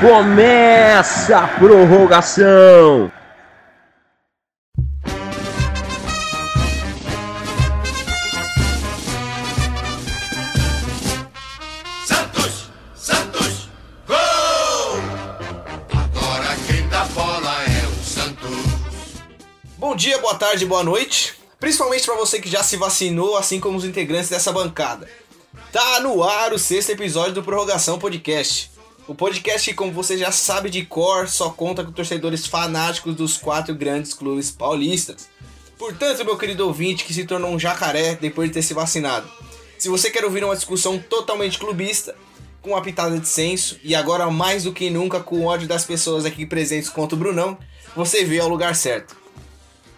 Começa a prorrogação! Santos, Santos, gol! Agora quem dá bola é o Santos. Bom dia, boa tarde, boa noite. Principalmente para você que já se vacinou, assim como os integrantes dessa bancada. Tá no ar o sexto episódio do Prorrogação Podcast. O podcast como você já sabe de cor, só conta com torcedores fanáticos dos quatro grandes clubes paulistas. Portanto, meu querido ouvinte que se tornou um jacaré depois de ter se vacinado. Se você quer ouvir uma discussão totalmente clubista, com uma pitada de senso, e agora mais do que nunca com o ódio das pessoas aqui presentes contra o Brunão, você veio ao lugar certo.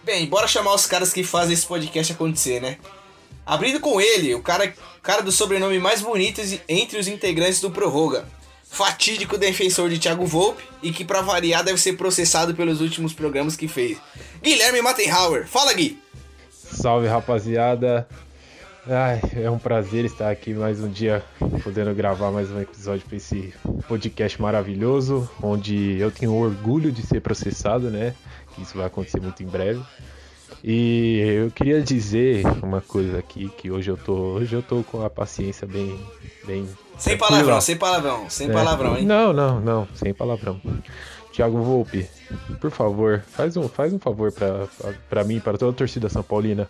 Bem, bora chamar os caras que fazem esse podcast acontecer, né? Abrindo com ele, o cara, cara do sobrenome mais bonito entre os integrantes do Prorroga. Fatídico defensor de Thiago Volpe e que, pra variar, deve ser processado pelos últimos programas que fez. Guilherme Mattenhauer. Fala, Gui! Salve rapaziada! Ai, é um prazer estar aqui mais um dia podendo gravar mais um episódio para esse podcast maravilhoso, onde eu tenho orgulho de ser processado, né? Isso vai acontecer muito em breve. E eu queria dizer uma coisa aqui que hoje eu tô, hoje eu tô com a paciência bem bem Sem tranquila. palavrão, sem palavrão, sem É. palavrão, hein? Não, não, não, sem palavrão. Thiago Volpe, por favor, faz um, faz um favor pra mim, para toda a torcida São Paulina.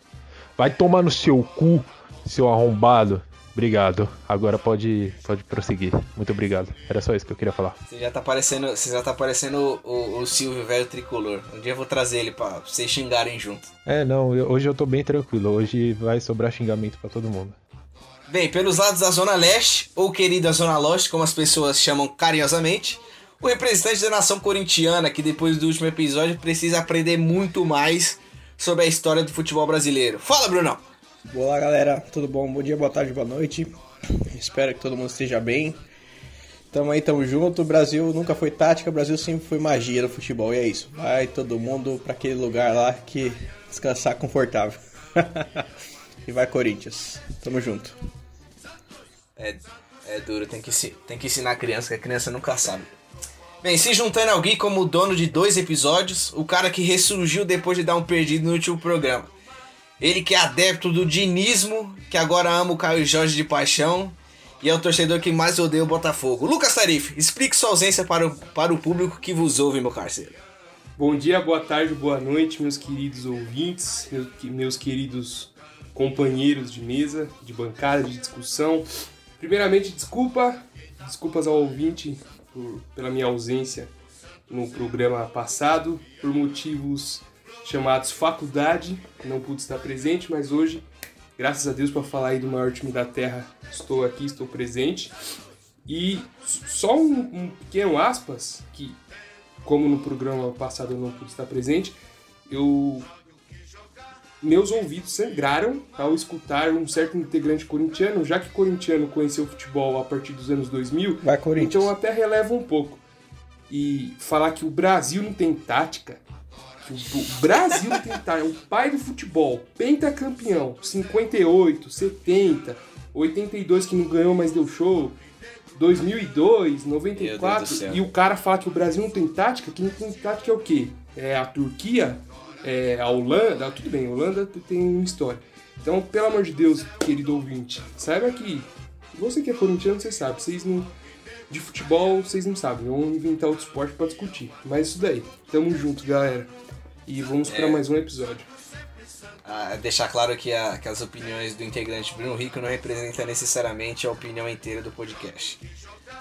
Vai tomar no seu cu, seu arrombado. Obrigado. Agora pode, pode prosseguir. Muito obrigado. Era só isso que eu queria falar. Você já tá parecendo, você já tá parecendo o, o, Silvio velho tricolor. Um dia eu vou trazer ele pra vocês xingarem junto. É, não, eu- hoje eu tô bem tranquilo. Hoje vai sobrar xingamento pra todo mundo. Bem, pelos lados da Zona Leste, ou querida Zona Leste, como as pessoas chamam carinhosamente, o representante da nação corintiana, que depois do último episódio precisa aprender muito mais sobre a história do futebol brasileiro. Fala, Brunão! Olá galera, tudo bom? Bom dia, boa tarde, boa noite. Espero que todo mundo esteja bem. Tamo aí, tamo junto. O Brasil nunca foi tática, o Brasil sempre foi magia no futebol. E é isso. Vai todo mundo pra aquele lugar lá que descansar confortável. e vai Corinthians. Tamo junto. É, é duro, tem que, tem que ensinar a criança, que a criança nunca sabe. Bem, se juntando a alguém como dono de dois episódios, o cara que ressurgiu depois de dar um perdido no último programa. Ele que é adepto do dinismo, que agora ama o Caio Jorge de paixão, e é o torcedor que mais odeia o Botafogo. Lucas Tarif, explique sua ausência para o, para o público que vos ouve, meu parceiro. Bom dia, boa tarde, boa noite, meus queridos ouvintes, meus queridos companheiros de mesa, de bancada, de discussão. Primeiramente, desculpa, desculpas ao ouvinte por- pela minha ausência no programa passado, por motivos chamados faculdade, não pude estar presente, mas hoje, graças a Deus, para falar aí do maior time da Terra, estou aqui, estou presente. E só um, um pequeno aspas, que como no programa passado eu não pude estar presente, eu meus ouvidos sangraram ao escutar um certo integrante corintiano, já que corintiano conheceu o futebol a partir dos anos 2000, Vai Corinthians. então até releva um pouco. E falar que o Brasil não tem tática, que o Brasil não tem tática, é o pai do futebol, pentacampeão, 58, 70, 82 que não ganhou, mas deu show, 2002, Meu Deus 94, do céu. e o cara fala que o Brasil não tem tática, que não tem tática é o quê? É a Turquia? É a Holanda? Tudo bem, a Holanda tem uma história. Então, pelo amor de Deus, querido ouvinte, saiba que você que é corintiano, você sabe, vocês não de futebol vocês não sabem, vão inventar outro esporte pra discutir. Mas isso daí, tamo junto, galera. E vamos É. mais um episódio. Ah, deixar claro que, a- que as opiniões do integrante Bruno Rico não representam necessariamente a opinião inteira do podcast.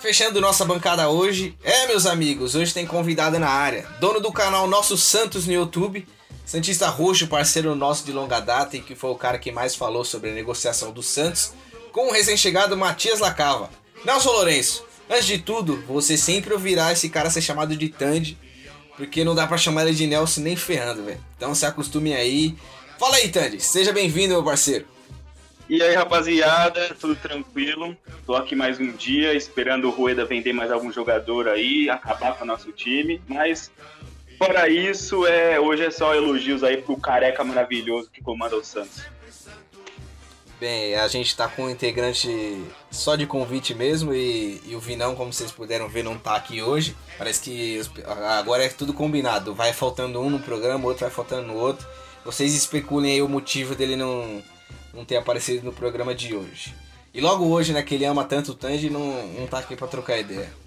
Fechando nossa bancada hoje, é meus amigos, hoje tem convidado na área, dono do canal Nosso Santos no YouTube, Santista Roxo, parceiro nosso de longa data e que foi o cara que mais falou sobre a negociação do Santos, com o recém-chegado Matias Lacava. Nelson Lourenço, antes de tudo, você sempre ouvirá esse cara ser chamado de Tandy, porque não dá pra chamar ele de Nelson nem ferrando, velho. Então se acostume aí. Fala aí, Tandy. Seja bem-vindo, meu parceiro. E aí, rapaziada, tudo tranquilo? Tô aqui mais um dia, esperando o Rueda vender mais algum jogador aí, acabar com o nosso time, mas fora isso, é, hoje é só elogios aí pro careca maravilhoso que comanda o Santos. Bem, a gente tá com um integrante só de convite mesmo e, e o Vinão, como vocês puderam ver, não tá aqui hoje. Parece que agora é tudo combinado. Vai faltando um no programa, outro vai faltando no outro. Vocês especulem aí o motivo dele não, não ter aparecido no programa de hoje. E logo hoje, né, que ele ama tanto o Tanji, não, não tá aqui pra trocar ideia.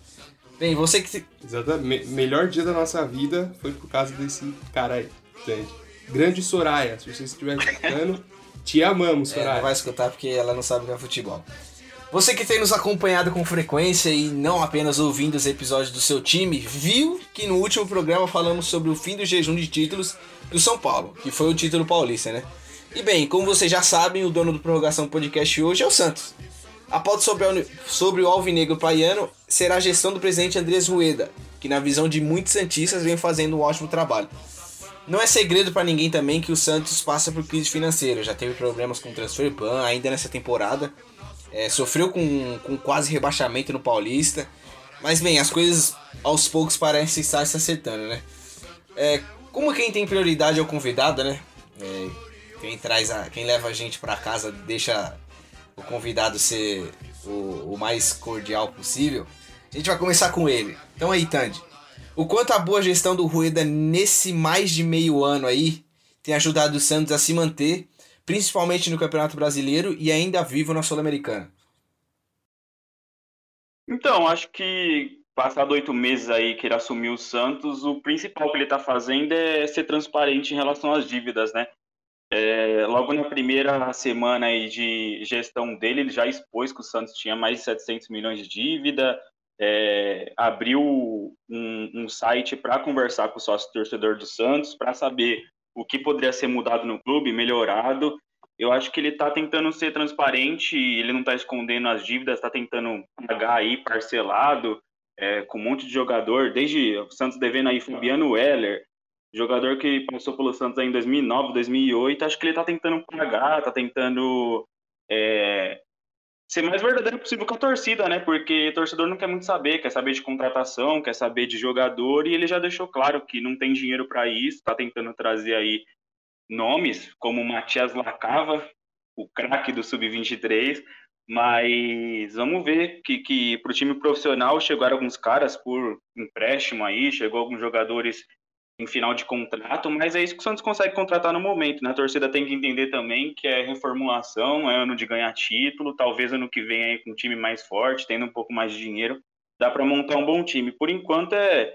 Bem, você que. se- Exatamente. Melhor dia da nossa vida foi por causa desse cara aí. Tandy. Grande Soraya, se você estiver escutando, te amamos, É, Soraya. não vai escutar porque ela não sabe o que é futebol. Você que tem nos acompanhado com frequência e não apenas ouvindo os episódios do seu time, viu que no último programa falamos sobre o fim do jejum de títulos do São Paulo, que foi o título paulista, né? E bem, como vocês já sabem, o dono do Prorrogação Podcast hoje é o Santos. A pauta sobre, a sobre o Alvinegro Praiano será a gestão do presidente Andrés Rueda, que na visão de muitos santistas vem fazendo um ótimo trabalho. Não é segredo pra ninguém também que o Santos passa por crise financeira. Já teve problemas com o transfer ban ainda nessa temporada. É, sofreu com, com quase rebaixamento no Paulista. Mas bem, as coisas aos poucos parecem estar se acertando, né? É, como quem tem prioridade é o convidado, né? É, quem traz a, quem leva a gente pra casa deixa o convidado ser o, o mais cordial possível. A gente vai começar com ele. Então aí, Tandy. O quanto a boa gestão do Rueda nesse mais de meio ano aí tem ajudado o Santos a se manter, principalmente no Campeonato Brasileiro e ainda vivo na Sul-Americana. Então, acho que passado oito meses aí que ele assumiu o Santos, o principal que ele está fazendo é ser transparente em relação às dívidas, né? É, logo na primeira semana de gestão dele, ele já expôs que o Santos tinha mais de 700 milhões de dívida, é, abriu um, um site para conversar com o sócio torcedor do Santos, para saber o que poderia ser mudado no clube, melhorado. Eu acho que ele está tentando ser transparente, ele não está escondendo as dívidas, está tentando pagar aí parcelado, é, com um monte de jogador, desde o Santos devendo aí Fabiano Weller, jogador que passou pelo Santos em 2009, 2008, acho que ele está tentando pagar, está tentando é, ser mais verdadeiro possível com a torcida, né? Porque torcedor não quer muito saber, quer saber de contratação, quer saber de jogador, e ele já deixou claro que não tem dinheiro para isso, está tentando trazer aí nomes como o Matias Lacava, o craque do Sub-23, mas vamos ver que, que para o time profissional chegaram alguns caras por empréstimo aí, chegou alguns jogadores em final de contrato, mas é isso que o Santos consegue contratar no momento, né? A torcida tem que entender também que é reformulação, é ano de ganhar título, talvez ano que vem aí com um time mais forte, tendo um pouco mais de dinheiro, dá para montar um bom time. Por enquanto é,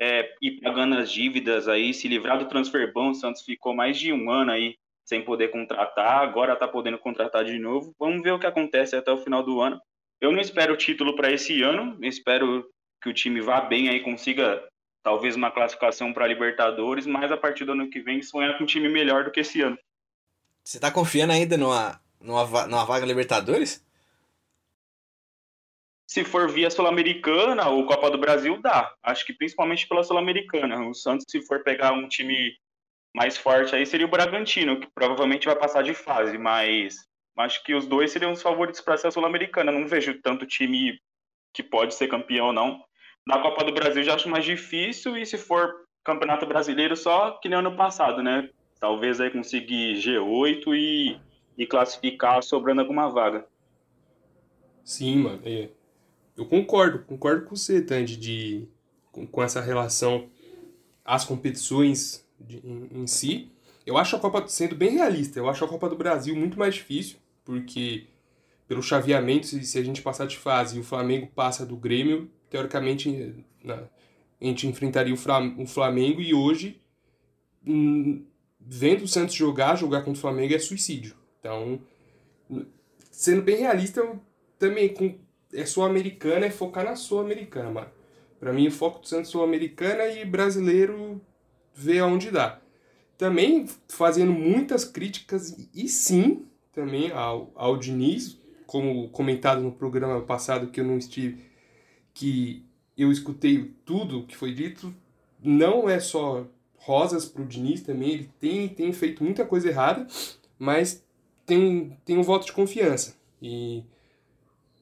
é ir pagando as dívidas aí, se livrar do transfer ban, o Santos ficou mais de um ano aí sem poder contratar, agora tá podendo contratar de novo. Vamos ver o que acontece até o final do ano. Eu não espero título para esse ano, espero que o time vá bem aí, consiga talvez uma classificação para Libertadores, mas a partir do ano que vem sonhar com um time melhor do que esse ano. Você tá confiando ainda numa, numa, numa vaga Libertadores? Se for via Sul-Americana ou Copa do Brasil, dá. Acho que principalmente pela Sul-Americana. O Santos, se for pegar um time mais forte aí, seria o Bragantino, que provavelmente vai passar de fase, mas acho que os dois seriam os favoritos para ser a Sul-Americana. Não vejo tanto time que pode ser campeão não. Na Copa do Brasil já acho mais difícil, e se for Campeonato Brasileiro, só que nem ano passado, né? Talvez aí conseguir G8 e, e classificar sobrando alguma vaga. Sim, mano. é. Eu concordo, concordo com você, Tandy, de, com, com essa relação às competições de- em, em si. Eu acho a Copa, sendo bem realista, eu acho a Copa do Brasil muito mais difícil, porque pelo chaveamento, se, se a gente passar de fase e o Flamengo passa do Grêmio, teoricamente na- a gente enfrentaria o Flam- o Flamengo e hoje, hum, vendo o Santos jogar, jogar contra o Flamengo é suicídio. Então, sendo bem realista, eu também com é sul-americana, é focar na sul-americana, mano. Pra mim, o foco do Santos é sul-americana e brasileiro ver aonde dá. Também fazendo muitas críticas, e sim, também ao, ao Diniz, como comentado no programa passado que eu não estive, que eu escutei tudo que foi dito, não é só rosas pro Diniz também, ele tem, tem feito muita coisa errada, mas tem, tem um voto de confiança. E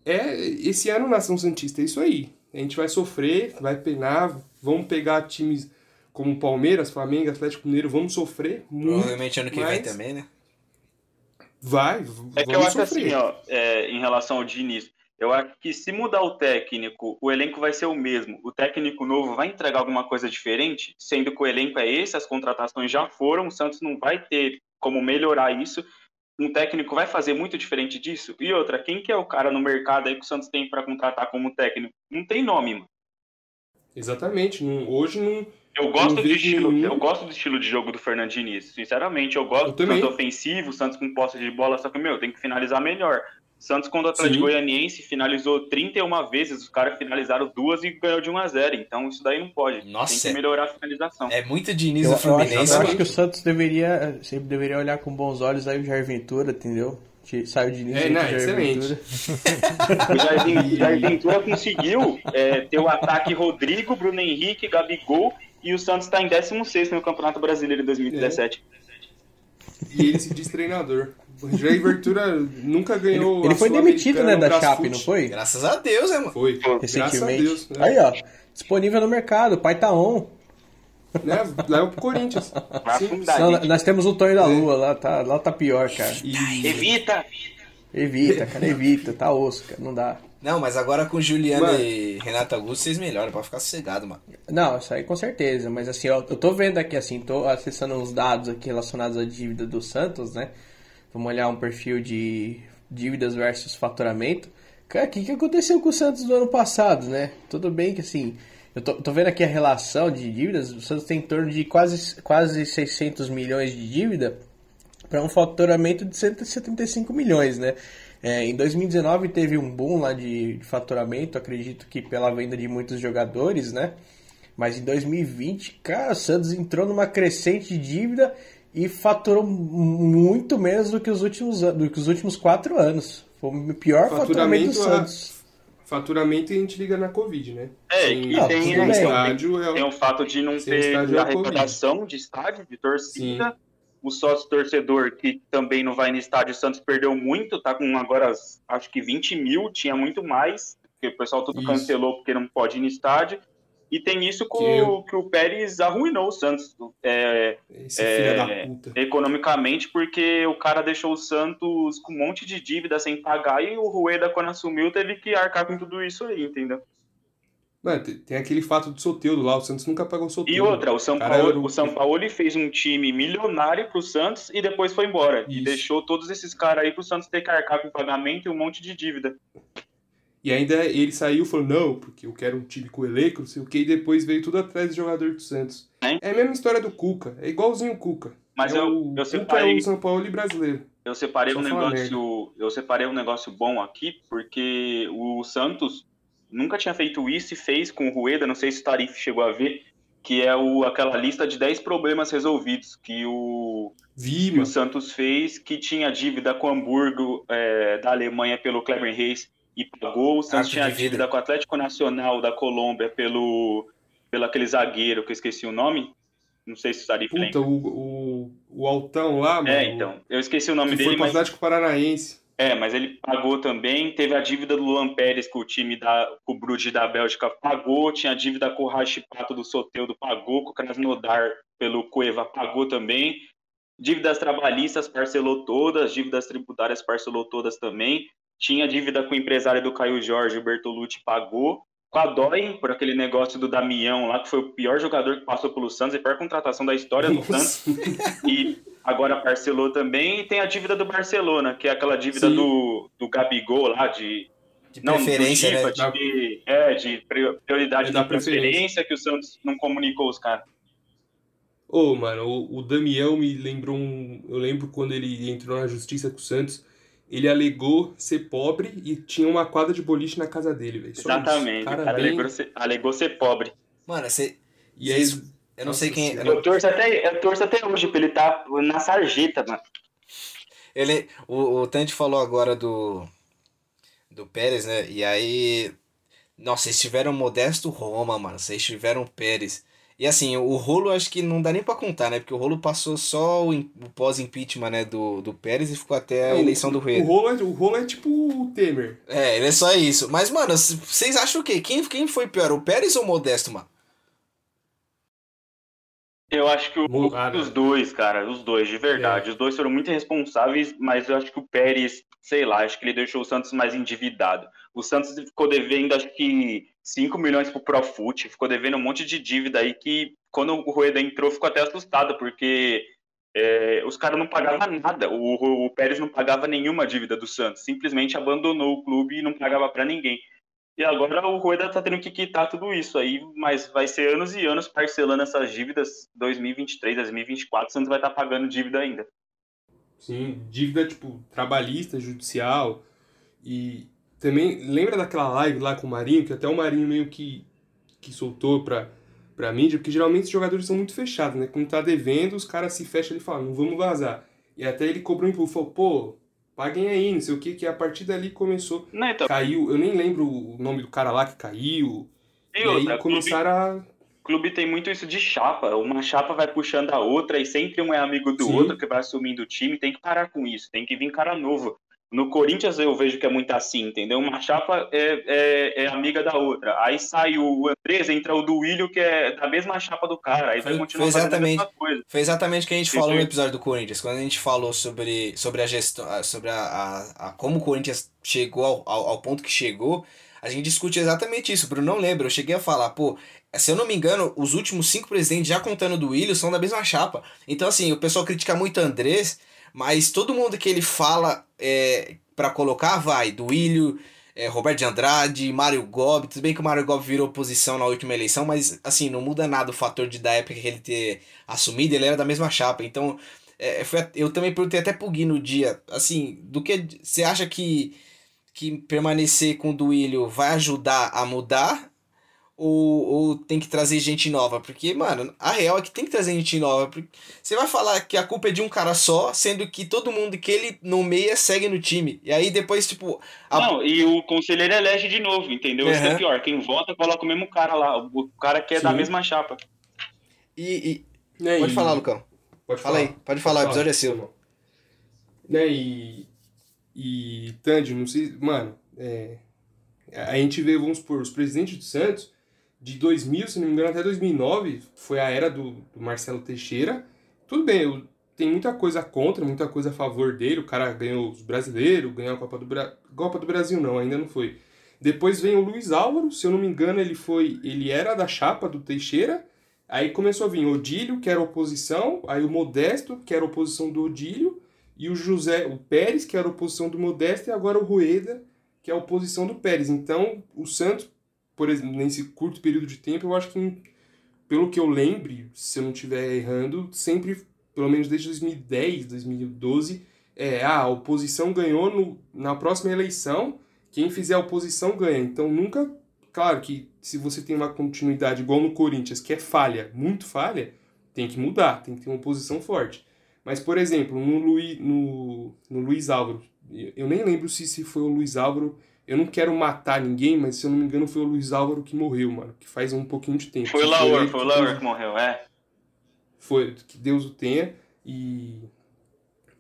é esse ano Nação Santista é isso aí. A gente vai sofrer, vai penar, vamos pegar times como Palmeiras, Flamengo, Atlético Mineiro, vamos sofrer muito. Provavelmente ano que vem mas- também, né? Vai, É que eu vamos acho sofrer. assim, ó, é, em relação ao Diniz, eu acho que se mudar o técnico, o elenco vai ser o mesmo. O técnico novo vai entregar alguma coisa diferente, sendo que o elenco é esse, as contratações já foram, o Santos não vai ter como melhorar isso. Um técnico vai fazer muito diferente disso? E outra, quem que é o cara no mercado aí que o Santos tem para contratar como técnico? Não tem nome, mano. Exatamente. hoje não. Eu gosto, Não do estilo, nenhum. eu gosto do estilo de jogo do Fernando Diniz. Sinceramente, eu gosto Eu do. Santos ofensivo, Santos com posse de bola, só que, meu, tem que finalizar melhor. Santos contra o Atlético Sim. Goianiense finalizou 31 vezes, os caras finalizaram duas e ganhou de 1 a 0 Então isso daí não pode. Nossa, tem que é- melhorar a finalização. É muito Diniz Eu, do eu acho, Fluminense. eu mano. acho que o Santos deveria sempre deveria olhar com bons olhos aí o Jair Ventura, entendeu? Saiu de início É, não, Jair. Ventura. O Jair, Jair Ventura conseguiu é, ter o ataque Rodrigo, Bruno Henrique, Gabigol e o Santos está em 16 no Campeonato Brasileiro em 2017. E ele se diz treinador. O Jair Ventura nunca ganhou. Ele a foi demitido, né, da. Chape, não foi? Graças a Deus, né, mano? Foi. Graças a Recentemente. Deus. Né? Aí, ó. Disponível no mercado, o pai tá on. Né? Leva pro Corinthians. Vai afundar, Não, nós temos o Tonho da Lua, lá tá, lá tá pior, cara. E Evita! Evita, cara, evita, tá osso, cara, não dá. Não, mas agora com Juliano Mano. e Renato Augusto, vocês melhoram pra ficar sossegado, mano. Não, isso aí com certeza, mas assim, ó, eu tô vendo aqui, assim, tô acessando uns dados aqui relacionados à dívida do Santos, né? Vamos olhar um perfil de dívidas versus faturamento. Cara, o que, que aconteceu com o Santos no ano passado, né? Tudo bem que, assim, eu tô, tô vendo aqui a relação de dívidas, o Santos tem em torno de quase, quase 600 milhões de dívida para um faturamento de 175 milhões, né? É, em 2019 teve um boom lá de, de faturamento, acredito que pela venda de muitos jogadores, né? Mas em 2020, cara, o Santos entrou numa crescente dívida e faturou muito menos do que os últimos, do que os últimos quatro anos. Foi o pior faturamento do Faturamento, a- Santos. faturamento a gente liga na Covid, né? É, Sem- e Não, tem, tem, estádio é o- tem o fato de não Sem ter estádio é a arrecadação de estádio, de torcida. O sócio torcedor, que também não vai no estádio, o Santos perdeu muito, tá com agora acho que 20 mil, tinha muito mais, porque o pessoal tudo Isso. cancelou porque não pode ir no estádio. E tem isso com Que o, eu- que o Pérez arruinou o Santos é, É, filho da puta. economicamente, porque o cara deixou o Santos com um monte de dívida sem pagar e o Rueda, quando assumiu, teve que arcar com tudo isso aí, entendeu? Mano, tem- aquele fato do Soteudo lá, o Santos nunca pagou o Soteudo. E outra, o São Paulo, o- o São Paulo ele fez um time milionário pro Santos e depois foi embora. E Isso. deixou todos esses caras aí pro Santos ter que arcar com pagamento e um monte de dívida. E ainda ele saiu e falou, não, porque eu quero um time com elenco, não sei o que, e depois veio tudo atrás do jogador do Santos. Hein? É a mesma história do Cuca, é igualzinho o Cuca. Mas é eu- o, eu Cuca separei- é o São Paulo e brasileiro. Eu separei Só um negócio, eu separei um negócio bom aqui, porque o Santos nunca tinha feito isso e fez com o Rueda, não sei se o Tarif chegou a ver, que é o, aquela lista de 10 problemas resolvidos que o, Vi, que o. Santos fez, que tinha dívida com o Hamburgo é, da Alemanha pelo Kleber Reis e pagou. O Santos tinha dívida com o Atlético Nacional da Colômbia pelo, pelo aquele zagueiro que eu esqueci o nome. Não sei se o Tarif Puta, o, o, o Altão lá, mano. É, então. Eu esqueci o nome dele, foi pro mas Atlético Paranaense. É, mas ele pagou também. Teve a dívida do Luan Pérez, que o time da o Bruges da Bélgica pagou. Tinha a dívida com o Rashipato do Soteudo, pagou. Com o Krasnodar pelo Cueva, pagou também. Dívidas trabalhistas parcelou todas. Dívidas tributárias parcelou todas também. Tinha dívida com o empresário do Caio Jorge, o Bertolucci, pagou. Com a Dói, por aquele negócio do Damião lá, que foi o pior jogador que passou pelo Santos, e a pior contratação da história do Santos e agora parcelou também. E tem a dívida do Barcelona, que é aquela dívida Sim. do, do Gabigol lá, de. De Não, preferência, né? De, é, de pri- prioridade É da da preferência. transferência, que o Santos não comunicou os caras. Ô, mano, o, o Damião me lembrou um. Eu lembro quando ele entrou na justiça com o Santos, ele alegou ser pobre e tinha uma quadra de boliche na casa dele, velho. Exatamente. Cara o cara bem- alegou, ser, alegou ser pobre. Mano, você. E aí, vocês- Eu não sei Nossa quem. Senhora. Eu torço até, eu torço até hoje pra ele estar na sarjeta, mano. Ele, o, o Tandy falou agora do do Pérez, né? E aí, nossa, vocês tiveram Modesto Roma, mano. Vocês tiveram Pérez. E assim, o rolo acho que não dá nem pra contar, né? Porque o rolo passou só o, o pós-impeachment, né, do, do Pérez e ficou até a o- eleição do O Rueda. rolo, é, o rolo é tipo o Temer. É, ele é só isso. Mas, mano, vocês acham o quê? Quem, quem foi pior, o Pérez ou o Modesto, mano? Eu acho que o, ah, os não. dois, cara, os dois, de verdade. Os dois foram muito responsáveis, mas eu acho que o Pérez, sei lá, acho que ele deixou o Santos mais endividado. O Santos ficou devendo, acho que 5 milhões pro Profut, ficou devendo um monte de dívida aí que, quando o Rueda entrou, ficou até assustado, porque é, os caras não pagavam nada. O, o Pérez não pagava nenhuma dívida do Santos, simplesmente abandonou o clube e não pagava pra ninguém. E agora o Rueda tá tendo que quitar tudo isso aí, mas vai ser anos e anos parcelando essas dívidas. 2023, 2024, o Santos vai estar pagando dívida ainda. Sim, dívida, tipo, trabalhista, judicial. E também, lembra daquela live lá com o Marinho, que até o Marinho meio que, que soltou pra, pra mídia, porque geralmente os jogadores são muito fechados, né? Quando tá devendo, os caras se fecham e falam, não vamos vazar. E até ele cobrou um impulso, falou, pô, paguem aí, não sei o que, que a partir dali começou. Não, então, Caiu, eu nem lembro o nome do cara lá que caiu. e E, outra, aí começaram a. O clube tem muito isso de chapa. Uma chapa vai puxando a outra e sempre um é amigo do Sim. outro que vai assumindo o time. Tem que parar com isso. Tem que vir cara novo. No Corinthians eu vejo que é muito assim, entendeu? Uma chapa é, é, é amiga da outra. Aí sai o Andrés, entra o Duílio, que é da mesma chapa do cara. Aí vai Foi- continuar foi fazendo a exatamente. mesma coisa. Foi exatamente o que a gente falou no episódio do Corinthians, quando a gente falou sobre, sobre a gestão, sobre a, a, a- como o Corinthians chegou ao, ao, ao ponto que chegou, a gente discute exatamente isso. Bruno não lembra, eu cheguei a falar, pô, se eu não me engano, os últimos cinco presidentes, já contando do Willian, são da mesma chapa. Então, assim, o pessoal critica muito o Andrés, mas todo mundo que ele fala é, para colocar, vai, Willian, é, Roberto de Andrade, Mário Gobi, tudo bem que o Mário Gobi virou oposição na última eleição, mas assim, não muda nada o fator de da época que ele ter assumido, ele era da mesma chapa. Então, é, foi, eu também perguntei até pro Gui no dia, assim, do que você acha que, que permanecer com o Duílio vai ajudar a mudar? Ou, ou tem que trazer gente nova? Porque, mano, a real é que tem que trazer gente nova. Porque você vai falar que a culpa é de um cara só, sendo que todo mundo que ele nomeia segue no time. E aí depois, tipo, a- Não, e o conselheiro elege de novo, entendeu? Isso que Aham. é pior. Quem vota coloca o mesmo cara lá. O cara que é da mesma chapa. e, e- né, Pode e- falar, Lucão. Pode Fala aí, pode falar, o episódio é seu. Né, e. E. Tandy, não sei. Mano, é, a gente vê, vamos supor, os presidentes do Santos, de 2000, se não me engano, até 2009, foi a era do, do Marcelo Teixeira. Tudo bem, eu, tem muita coisa contra, muita coisa a favor dele. O cara ganhou os brasileiros, ganhou a Copa do, Bra... Copa do Brasil, não, ainda não foi. Depois vem o Luiz Álvaro, se eu não me engano, ele foi. Ele era da chapa do Teixeira. Aí começou a vir Odílio, que era oposição, aí o Modesto, que era oposição do Odílio, e o José, o Pérez, que era oposição do Modesto, e agora o Rueda, que é a oposição do Pérez. Então, o Santos, por exemplo, nesse curto período de tempo, eu acho que, pelo que eu lembre, se eu não estiver errando, sempre, pelo menos desde 2010, 2012, é, ah, a oposição ganhou no, na próxima eleição, quem fizer a oposição ganha. Então, nunca claro que se você tem uma continuidade igual no Corinthians, que é falha, muito falha, tem que mudar, tem que ter uma posição forte. Mas, por exemplo, no, Luiz, no, no Luiz Álvaro, eu eu nem lembro se, se foi o Luiz Álvaro, eu não quero matar ninguém, mas se eu não me engano foi o Luiz Álvaro que morreu, mano, que faz um pouquinho de tempo. Foi o Se Laur, ele foi o que Laur Deus- que morreu, é. Foi, que Deus o tenha, e...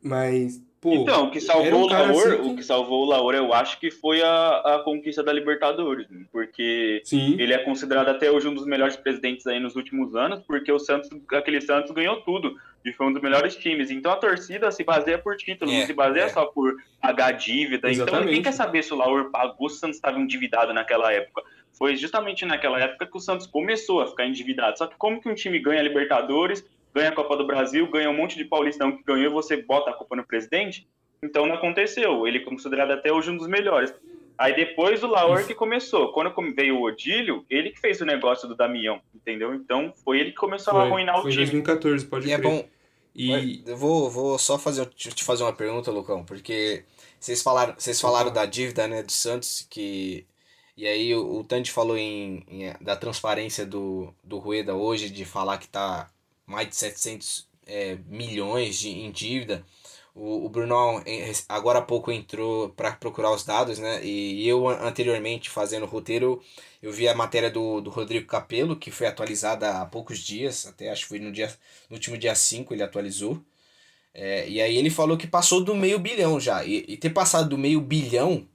Mas, pô... Então, o que salvou um o Laor, assim que- o que salvou o Laor, eu acho que foi a, a conquista da Libertadores, né? porque Sim, ele é considerado até hoje um dos melhores presidentes aí nos últimos anos, porque o Santos, aquele Santos ganhou tudo e foi um dos melhores times. Então a torcida se baseia por título, É, não se baseia é. só por pagar dívida. Então Exatamente. ninguém quer saber se o Laor pagou se o Santos estava endividado naquela época. Foi justamente naquela época que o Santos começou a ficar endividado. Só que como que um time ganha Libertadores, ganha a Copa do Brasil, ganha um monte de paulistão que ganhou e você bota a culpa no presidente? Então não aconteceu. Ele é considerado até hoje um dos melhores. Aí depois o Laor que começou. Quando veio o Odílio, ele que fez o negócio do Damião, entendeu? Então foi ele que começou a foi, arruinar o foi em time. 2014, pode E é crer. bom. E... Eu vou, vou só fazer, te te fazer uma pergunta, Lucão, porque vocês falaram, vocês falaram da dívida né, do Santos, que. E aí o, o Tandy falou em, em- da transparência do, do Rueda hoje, de falar que tá mais de 700 é, milhões de, em dívida. O, o Brunão em- agora há pouco entrou para procurar os dados, né? E eu an- anteriormente fazendo o roteiro, eu vi a matéria do, do Rodrigo Capello, que foi atualizada há poucos dias, até acho que foi no, dia, no último dia 5 ele atualizou. É, e aí ele falou que passou do meio bilhão já. E, e ter passado do meio bilhão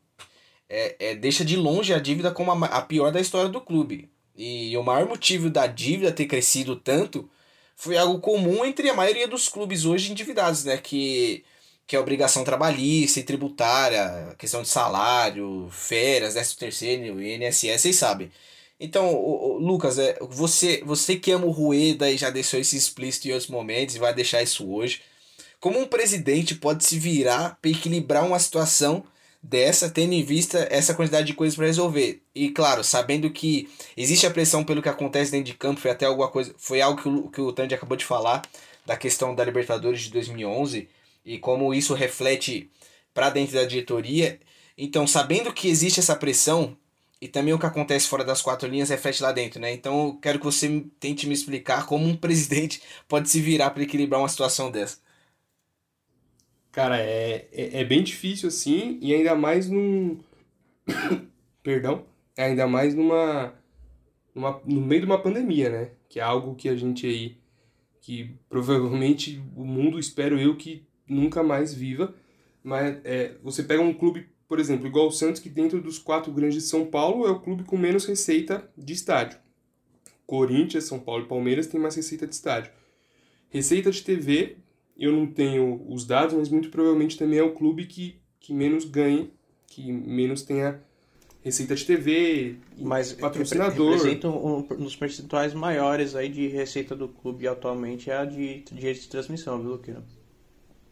é, é, deixa de longe a dívida como a, a pior da história do clube. E o maior motivo da dívida ter crescido tanto foi algo comum entre a maioria dos clubes hoje endividados, né? Que, que é obrigação trabalhista e tributária, questão de salário, férias, 13 terceiro, INSS, vocês sabem. Então, o, o, Lucas, é, você, você que ama o Rueda e já deixou isso explícito em outros momentos e vai deixar isso hoje, como um presidente pode se virar para equilibrar uma situação dessa, tendo em vista essa quantidade de coisas para resolver. E claro, sabendo que existe a pressão pelo que acontece dentro de campo, foi até alguma coisa, foi algo que o, que o Tandy acabou de falar da questão da Libertadores de 2011 e como isso reflete para dentro da diretoria. Então, sabendo que existe essa pressão e também o que acontece fora das quatro linhas reflete lá dentro, né? Então, eu quero que você tente me explicar como um presidente pode se virar para equilibrar uma situação dessa. Cara, é, é, é, bem difícil assim, e ainda mais num. Perdão. Ainda mais numa, numa. no meio de uma pandemia, né? Que é algo que a gente aí. que provavelmente o mundo, espero eu, que nunca mais viva. Mas é, você pega um clube, por exemplo, igual o Santos, que dentro dos quatro grandes de São Paulo é o clube com menos receita de estádio. Corinthians, São Paulo e Palmeiras tem mais receita de estádio. Receita de TV eu não tenho os dados, mas muito provavelmente também é o clube que, que menos ganha, que menos tenha receita de TV, mas patrocinador. Representa um, um dos percentuais maiores aí de receita do clube atualmente é a de direito de transmissão, viu, Luquino?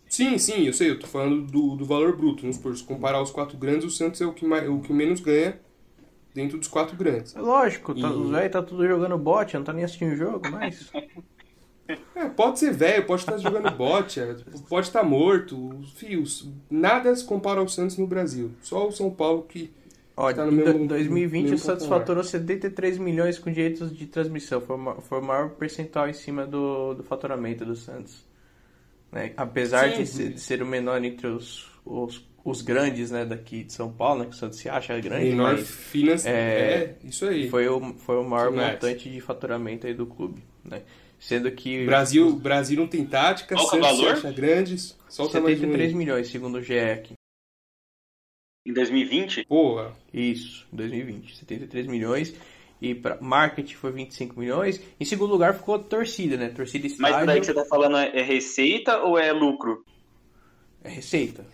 Sim, sim, eu sei, eu tô falando do, do valor bruto. Vamos supor, se comparar os quatro grandes, o Santos é o que, mais, o que menos ganha dentro dos quatro grandes. É lógico, tá, e... os velhos tá tudo jogando bot, não tá nem assistindo o jogo, mas. É, pode ser velho, pode estar jogando bote, é, pode estar morto. Fios, nada se compara ao Santos no Brasil. Só o São Paulo que. Ó, tá no em mesmo, 2020 mesmo o Santos faturou 73 milhões com direitos de transmissão. Foi, foi o maior percentual em cima do, do faturamento do Santos. Né? Apesar de ser, ser, o menor entre os, os, os, grandes né, daqui de São Paulo, né, que o Santos se acha grande. Menor mas, finance, é, é, isso aí. Foi o, foi o maior montante de faturamento aí do clube. Né? Sendo que. Brasil, Brasil não tem tática, Qual Santos valor? acha grandes. Só 73 milhões, segundo o GE aqui. Em 2020? Porra. Isso, 2020. 73 milhões. E para marketing foi 25 milhões. Em segundo lugar ficou a torcida, né? Torcida estádio. Mas daí que você tá falando é, é receita ou é lucro? É receita.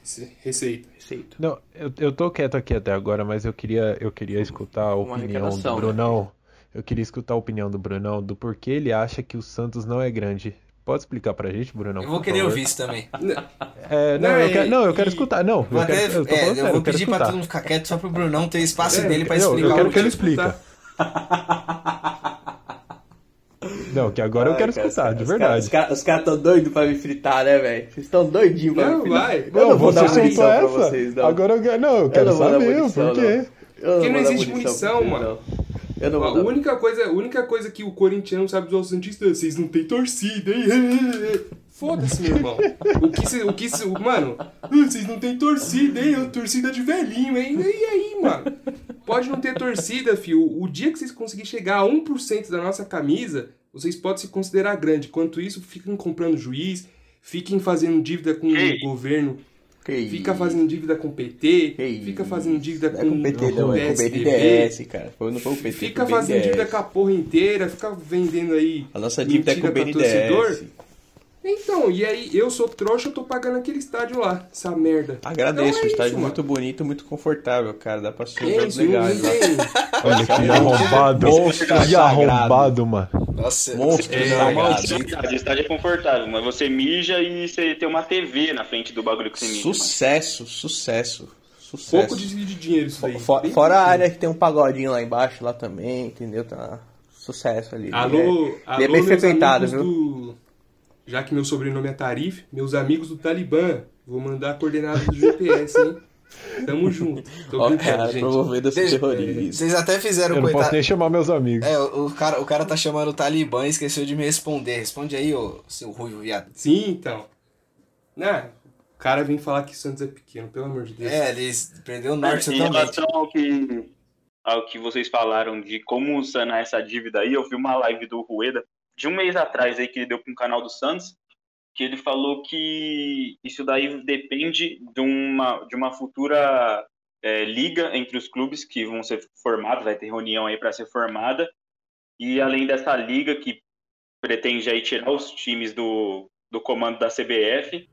Receita. Receita. Não, eu, eu tô quieto aqui até agora, mas eu queria, eu queria escutar a opinião do Brunão. Né? Eu queria escutar a opinião do Brunão do porquê ele acha que o Santos não é grande. Pode explicar pra gente, Brunão? Eu vou querer favor? ouvir isso também. É, não, não, eu quero, não, eu quero escutar. Não, eu, quero, eu, é, eu sério, vou pedir pra todo mundo ficar quieto só pro Brunão ter espaço é, dele pra explicar. Eu quero que ele explique. Não, que agora Ai, eu quero cara, escutar, de verdade. Os caras cara estão doidos pra me fritar, né, velho? Vocês estão doidinhos pra não, me fritar. Vai. Eu não, vou dar munição essa? pra vocês, não. Agora eu quero, não, eu quero eu saber o porquê. Porque não existe munição, munição mano. Não. Eu não a única coisa, a única coisa que o corintiano sabe dos Santistas, vocês não tem torcida, hein? Foda-se, meu irmão. O que se, o que se, mano, vocês não tem torcida, hein? A torcida de velhinho, hein? E aí, mano? Pode não ter torcida, fio. O dia que vocês conseguirem chegar a 1% da nossa camisa, vocês podem se considerar grande. Quanto isso, fiquem comprando juiz, fiquem fazendo dívida com o governo que fica fazendo dívida com o PT, que fica fazendo dívida com, o PT, não, é com o BNDES, cara. Não foi o PT, fica fazendo dívida com a porra inteira, fica vendendo aí. A nossa dívida é com o BNDES. Então, e aí eu sou trouxa, eu tô pagando aquele estádio lá, essa merda. Agradeço, então é o estádio isso, muito mano. bonito, muito confortável, cara. Dá pra assistir é, legais lá. Olha que arrombado. Que arrombado, mano. Nossa, monstro é, é, O estádio é confortável, mas você mija e você tem uma TV na frente do bagulho que você mija. Sucesso, mano. sucesso. Sucesso. Pouco de dinheiro isso aí. For, fora a área que tem um pagodinho lá embaixo, lá também, entendeu? Tá sucesso ali. Alô, é, alô, é bem frequentado, viu? Do já que meu sobrenome é Tarif, meus amigos do Talibã, vou mandar a coordenada do GPS, hein? Tamo junto. Tô Ó, cara, gente. promovendo esse terrorismo. Vocês até fizeram Eu não coitado... posso nem chamar meus amigos. É, o, o, cara, o cara tá chamando o Talibã e esqueceu de me responder. Responde aí, ô seu ruivo viado. Sim, então. Né? O cara vem falar que Santos é pequeno, pelo amor de Deus. É, eles perdeu o norte Em relação ao que, ao que vocês falaram de como sanar essa dívida aí, eu vi uma live do Rueda de um mês atrás aí que ele deu para um canal do Santos, que ele falou que isso daí depende de uma, de uma futura é, liga entre os clubes que vão ser formados, vai ter reunião aí para ser formada, e além dessa liga que pretende aí tirar os times do, do comando da CBF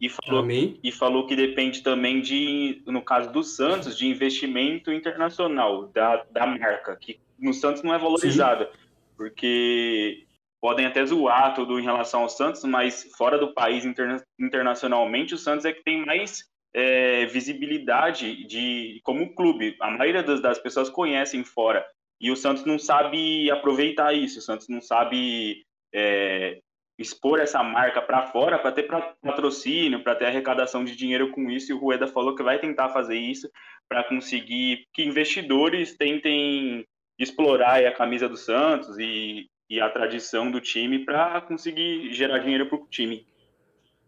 e falou, Amém. e falou que depende também de, no caso do Santos, de investimento internacional da, da marca, que no Santos não é valorizada, porque podem até zoar tudo em relação ao Santos, mas fora do país interna- internacionalmente, o Santos é que tem mais é, visibilidade de como clube. A maioria das, das pessoas conhecem fora. E o Santos não sabe aproveitar isso, o Santos não sabe é, expor essa marca para fora para ter patrocínio, para ter arrecadação de dinheiro com isso. E o Rueda falou que vai tentar fazer isso para conseguir que investidores tentem explorar a camisa do Santos e, e a tradição do time para conseguir gerar dinheiro para o time.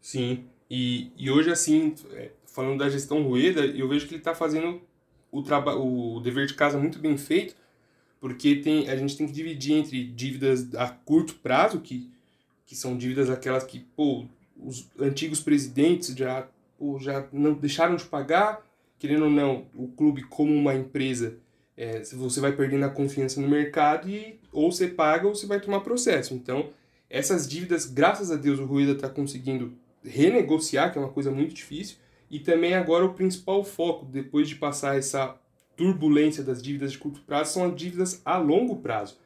Sim, e, e hoje, assim, é, falando da gestão Rueda, eu vejo que ele está fazendo o, o dever de casa muito bem feito, porque tem, a gente tem que dividir entre dívidas a curto prazo, que, que são dívidas aquelas que, pô, os antigos presidentes já, pô, já não deixaram de pagar, querendo ou não, o clube como uma empresa, é, você vai perdendo a confiança no mercado e ou você paga ou você vai tomar processo. Então, essas dívidas, graças a Deus, o Rueda está conseguindo renegociar, que é uma coisa muito difícil, e também agora o principal foco, depois de passar essa turbulência das dívidas de curto prazo, são as dívidas a longo prazo.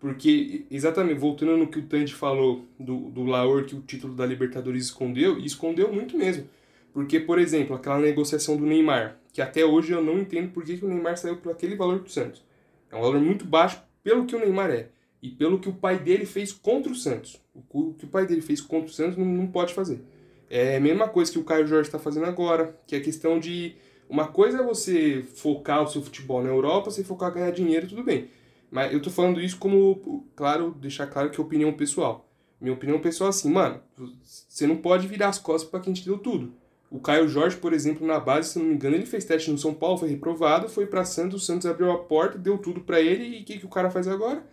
Porque, exatamente, voltando no que o Tandy falou do, do Laor, que o título da Libertadores escondeu, e escondeu muito mesmo. Porque, por exemplo, aquela negociação do Neymar, que até hoje eu não entendo por que, que o Neymar saiu por aquele valor do Santos. É um valor muito baixo pelo que o Neymar é. E pelo que o pai dele fez contra o Santos. O que o pai dele fez contra o Santos não, não pode fazer. É a mesma coisa que o Caio Jorge está fazendo agora, que é a questão de. Uma coisa é você focar o seu futebol na Europa, você focar ganhar dinheiro, tudo bem. Mas eu tô falando isso como, claro, deixar claro que é opinião pessoal. Minha opinião pessoal é assim, mano, você não pode virar as costas para quem te deu tudo. O Caio Jorge, por exemplo, na base, se não me engano, ele fez teste no São Paulo, foi reprovado, foi para Santos, o Santos abriu a porta, deu tudo para ele, e o que, que o cara faz agora?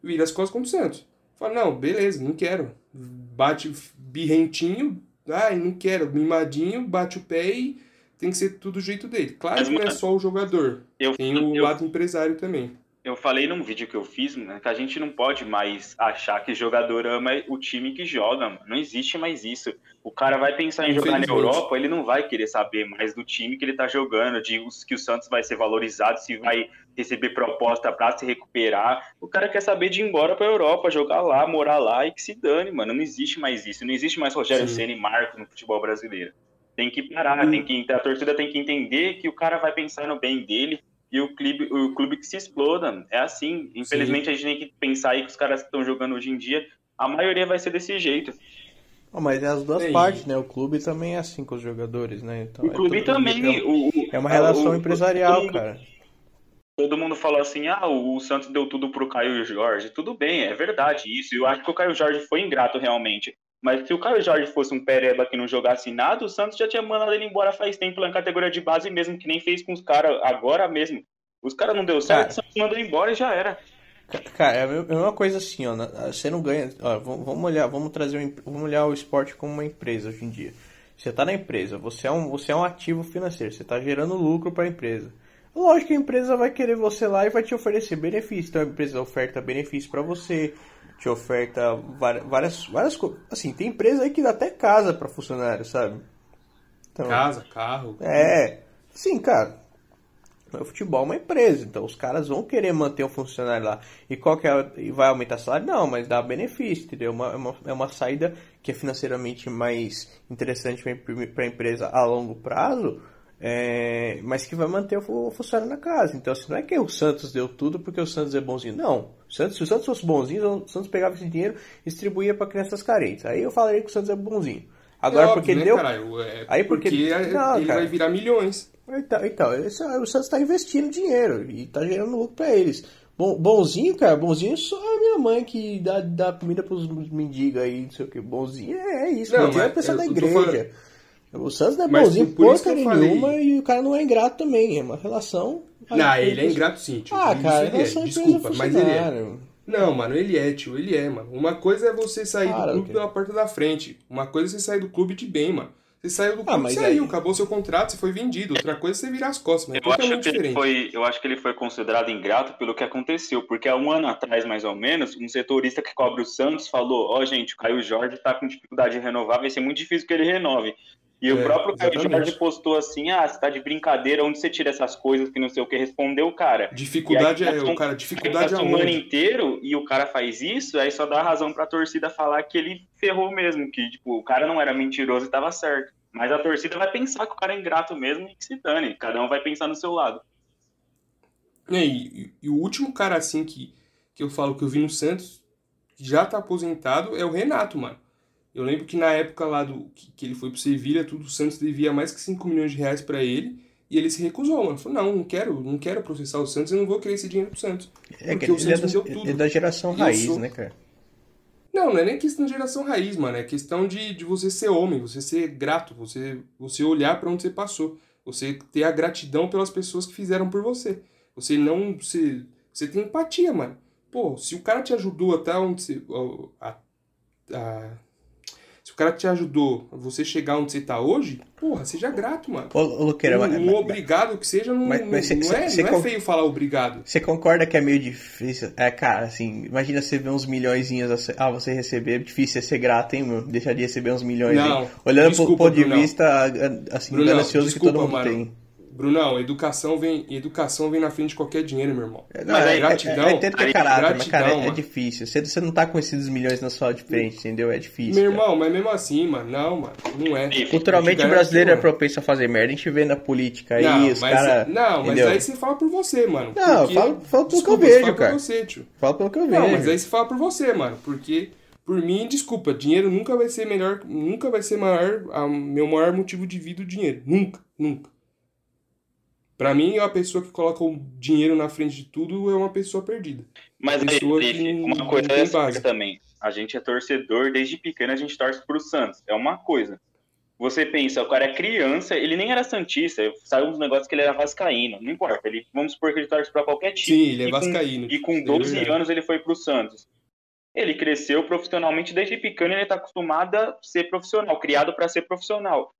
Vira as costas contra o Santos. Fala, não, beleza, não quero. Bate birrentinho, ai, não quero, mimadinho, bate o pé e tem que ser tudo do jeito dele. Claro Mas, que não é só o jogador, Eu, tem o eu, lado empresário também. Eu falei num vídeo que eu fiz, né, que a gente não pode mais achar que jogador ama o time que joga, mano. Não existe mais isso. O cara vai pensar em jogar na. Europa, ele não vai querer saber mais do time que ele tá jogando, de que o Santos vai ser valorizado, se vai receber proposta pra se recuperar. O cara quer saber de ir embora pra Europa, jogar lá, morar lá e que se dane, mano. Não existe mais isso. Não existe mais Rogério Sim. Ceni e Marcos no futebol brasileiro. Tem que parar, Hum. tem que, a torcida tem que entender que o cara vai pensar no bem dele e o clube, o clube que se exploda. É assim. Infelizmente, a gente tem que pensar aí que os caras que estão jogando hoje em dia, a maioria vai ser desse jeito. Não, mas é as duas É, e- partes, né? O clube também é assim com os jogadores, né? Então, O é clube também. É, o- o- é uma relação o- empresarial, mundo- cara. Todo mundo falou assim: ah, o Santos deu tudo pro Caio Jorge. Tudo bem, é verdade isso. Eu acho que o Caio Jorge foi ingrato realmente. Mas se o Caio Jorge fosse um pereba que não jogasse nada, o Santos já tinha mandado ele embora faz tempo lá na categoria de base mesmo, que nem fez com os caras agora mesmo. Os caras não deu certo, Cara. o Santos mandou embora e já era. Cara, é a mesma coisa assim, ó. Você não ganha. Ó, vamos olhar, vamos trazer um, vamos olhar o esporte como uma empresa hoje em dia. Você tá na empresa, você é um, você é um ativo financeiro, você tá gerando lucro para a empresa. Lógico que a empresa vai querer você lá e vai te oferecer benefícios. Então a empresa oferta benefícios para você, te oferta várias, várias, coisas. Assim, tem empresa aí que dá até casa para funcionário, sabe? Então, Casa, carro. é, sim, cara. O futebol é uma empresa, então os caras vão querer manter o funcionário lá. E qual que é, e vai aumentar salário? Não, mas dá benefício, entendeu? É uma, é uma, é uma saída que é financeiramente mais interessante para a empresa a longo prazo, é, mas que vai manter o fu- o funcionário na casa. Então, assim, não é que o Santos deu tudo porque o Santos é bonzinho. Não. O Santos, se o Santos fosse bonzinho, o Santos pegava esse dinheiro e distribuía para crianças carentes. Aí eu falaria que o Santos é bonzinho. Agora, É óbvio, porque ele né, deu. caralho? É Aí porque- porque Não, ele vai virar milhões. Então, então esse- o Santos está investindo dinheiro e está gerando lucro para eles. Bom, bonzinho, cara, bonzinho é só a minha mãe que dá, dá comida pros mendigos aí, não sei o que. Bonzinho é, é isso, Não, bonzinho é a pessoa da igreja. O Santos não é Mas bonzinho por que porca falei. nenhuma e o cara não é ingrato também. É uma relação. Não, ele é ingrato sim, tio. Ah, Isso cara, ele é. relação Desculpa, mas ele é. Não, mano, ele é, tio, ele é, mano. Uma coisa é você sair Cara, do clube pela porta da frente. Uma coisa é você sair do clube de bem, mano. Você saiu do Ah, clube, mas saiu, aí- acabou seu contrato, você foi vendido. Outra coisa é você virar as costas, mas é Eu acho, totalmente que ele diferente. foi, eu acho que ele foi considerado ingrato pelo que aconteceu, porque há um ano atrás, mais ou menos, um setorista que cobre o Santos falou: Ó, gente, o Caio Jorge tá com dificuldade de renovar, vai ser muito difícil que ele renove. E É, o próprio Caio exatamente. Jorge postou assim: ah, você tá de brincadeira, onde você tira essas coisas que não sei o que respondeu o cara. Dificuldade aí, é, o cara, dificuldade passa um ano inteiro e o cara faz isso, aí só dá razão pra torcida falar que ele ferrou mesmo, que tipo, o cara não era mentiroso e tava certo. Mas a torcida vai pensar que o cara é ingrato mesmo e que se dane. Cada um vai pensar no seu lado. É, E, e- e o último cara assim que, que eu falo que eu vi no Santos, já tá aposentado, é o Renato, mano. Eu lembro que na época lá do que, que ele foi pro Sevilha, tudo o Santos devia mais que 5 milhões de reais pra ele, e ele se recusou, mano. Falou: "Não, não quero, não quero processar o Santos, eu não vou querer esse dinheiro pro Santos". É que ele é, Santos da, me deu tudo. é da geração raiz, sou- né, cara? Não, não é nem questão de geração raiz, mano. É questão de, de você ser homem, você ser grato, você, você olhar pra onde você passou. Você ter a gratidão pelas pessoas que fizeram por você. Você não. Você, você tem empatia, mano. Pô, se o cara te ajudou até onde você. a- a- cara te ajudou a você chegar onde você tá hoje, porra, seja grato, mano. Ô, Luqueira, um, mas- um mas- obrigado que seja, não, mas- mas cê- não, é, cê não con- é feio falar obrigado. Você concorda que é meio difícil? É, cara, assim, imagina você ver uns assim, ah, você receber, é difícil é ser grato, hein, meu? Deixar de receber uns milhões Não, aí. Olhando desculpa, pro ponto de Brunão. vista, assim, ganancioso que todo mundo mano. tem. Brunão, educação vem, educação vem na frente de qualquer dinheiro, meu irmão. Não, Mas é, aí, gratidão, é, é, é aí, caráter, mas, gratidão, cara, é, é difícil. Você, você não tá com esses milhões na sua de frente, entendeu? É difícil. Meu cara. irmão, mas mesmo assim, mano, não, mano, não é. Culturalmente o brasileiro é propenso a fazer merda. A gente vê na política aí, Não, os mas, caras. não, mas entendeu? aí você fala por você, mano. Não, porque- fala- fala pelo que eu Desculpa, vejo, cara. por você, tio. Fala pelo que eu vejo. Não, mas aí você fala por você, mano. Porque, por mim, desculpa, dinheiro nunca vai ser melhor, nunca vai ser maior, a, meu maior motivo de vida o dinheiro. Nunca, nunca. Pra mim, a pessoa que coloca o dinheiro na frente de tudo é uma pessoa perdida. Mas aí, que uma coisa é essa também. A gente é torcedor, desde pequeno a gente torce pro Santos. É uma coisa. Você pensa, o cara é criança, ele nem era Santista, saiu uns negócios que ele era vascaíno, não importa. Ele, vamos supor que ele torce pra qualquer time. Sim, ele é E com- vascaíno. E com isso é 12 verdade. anos ele foi pro Santos. Ele cresceu profissionalmente desde pequeno, ele tá acostumado a ser profissional, criado para ser profissional.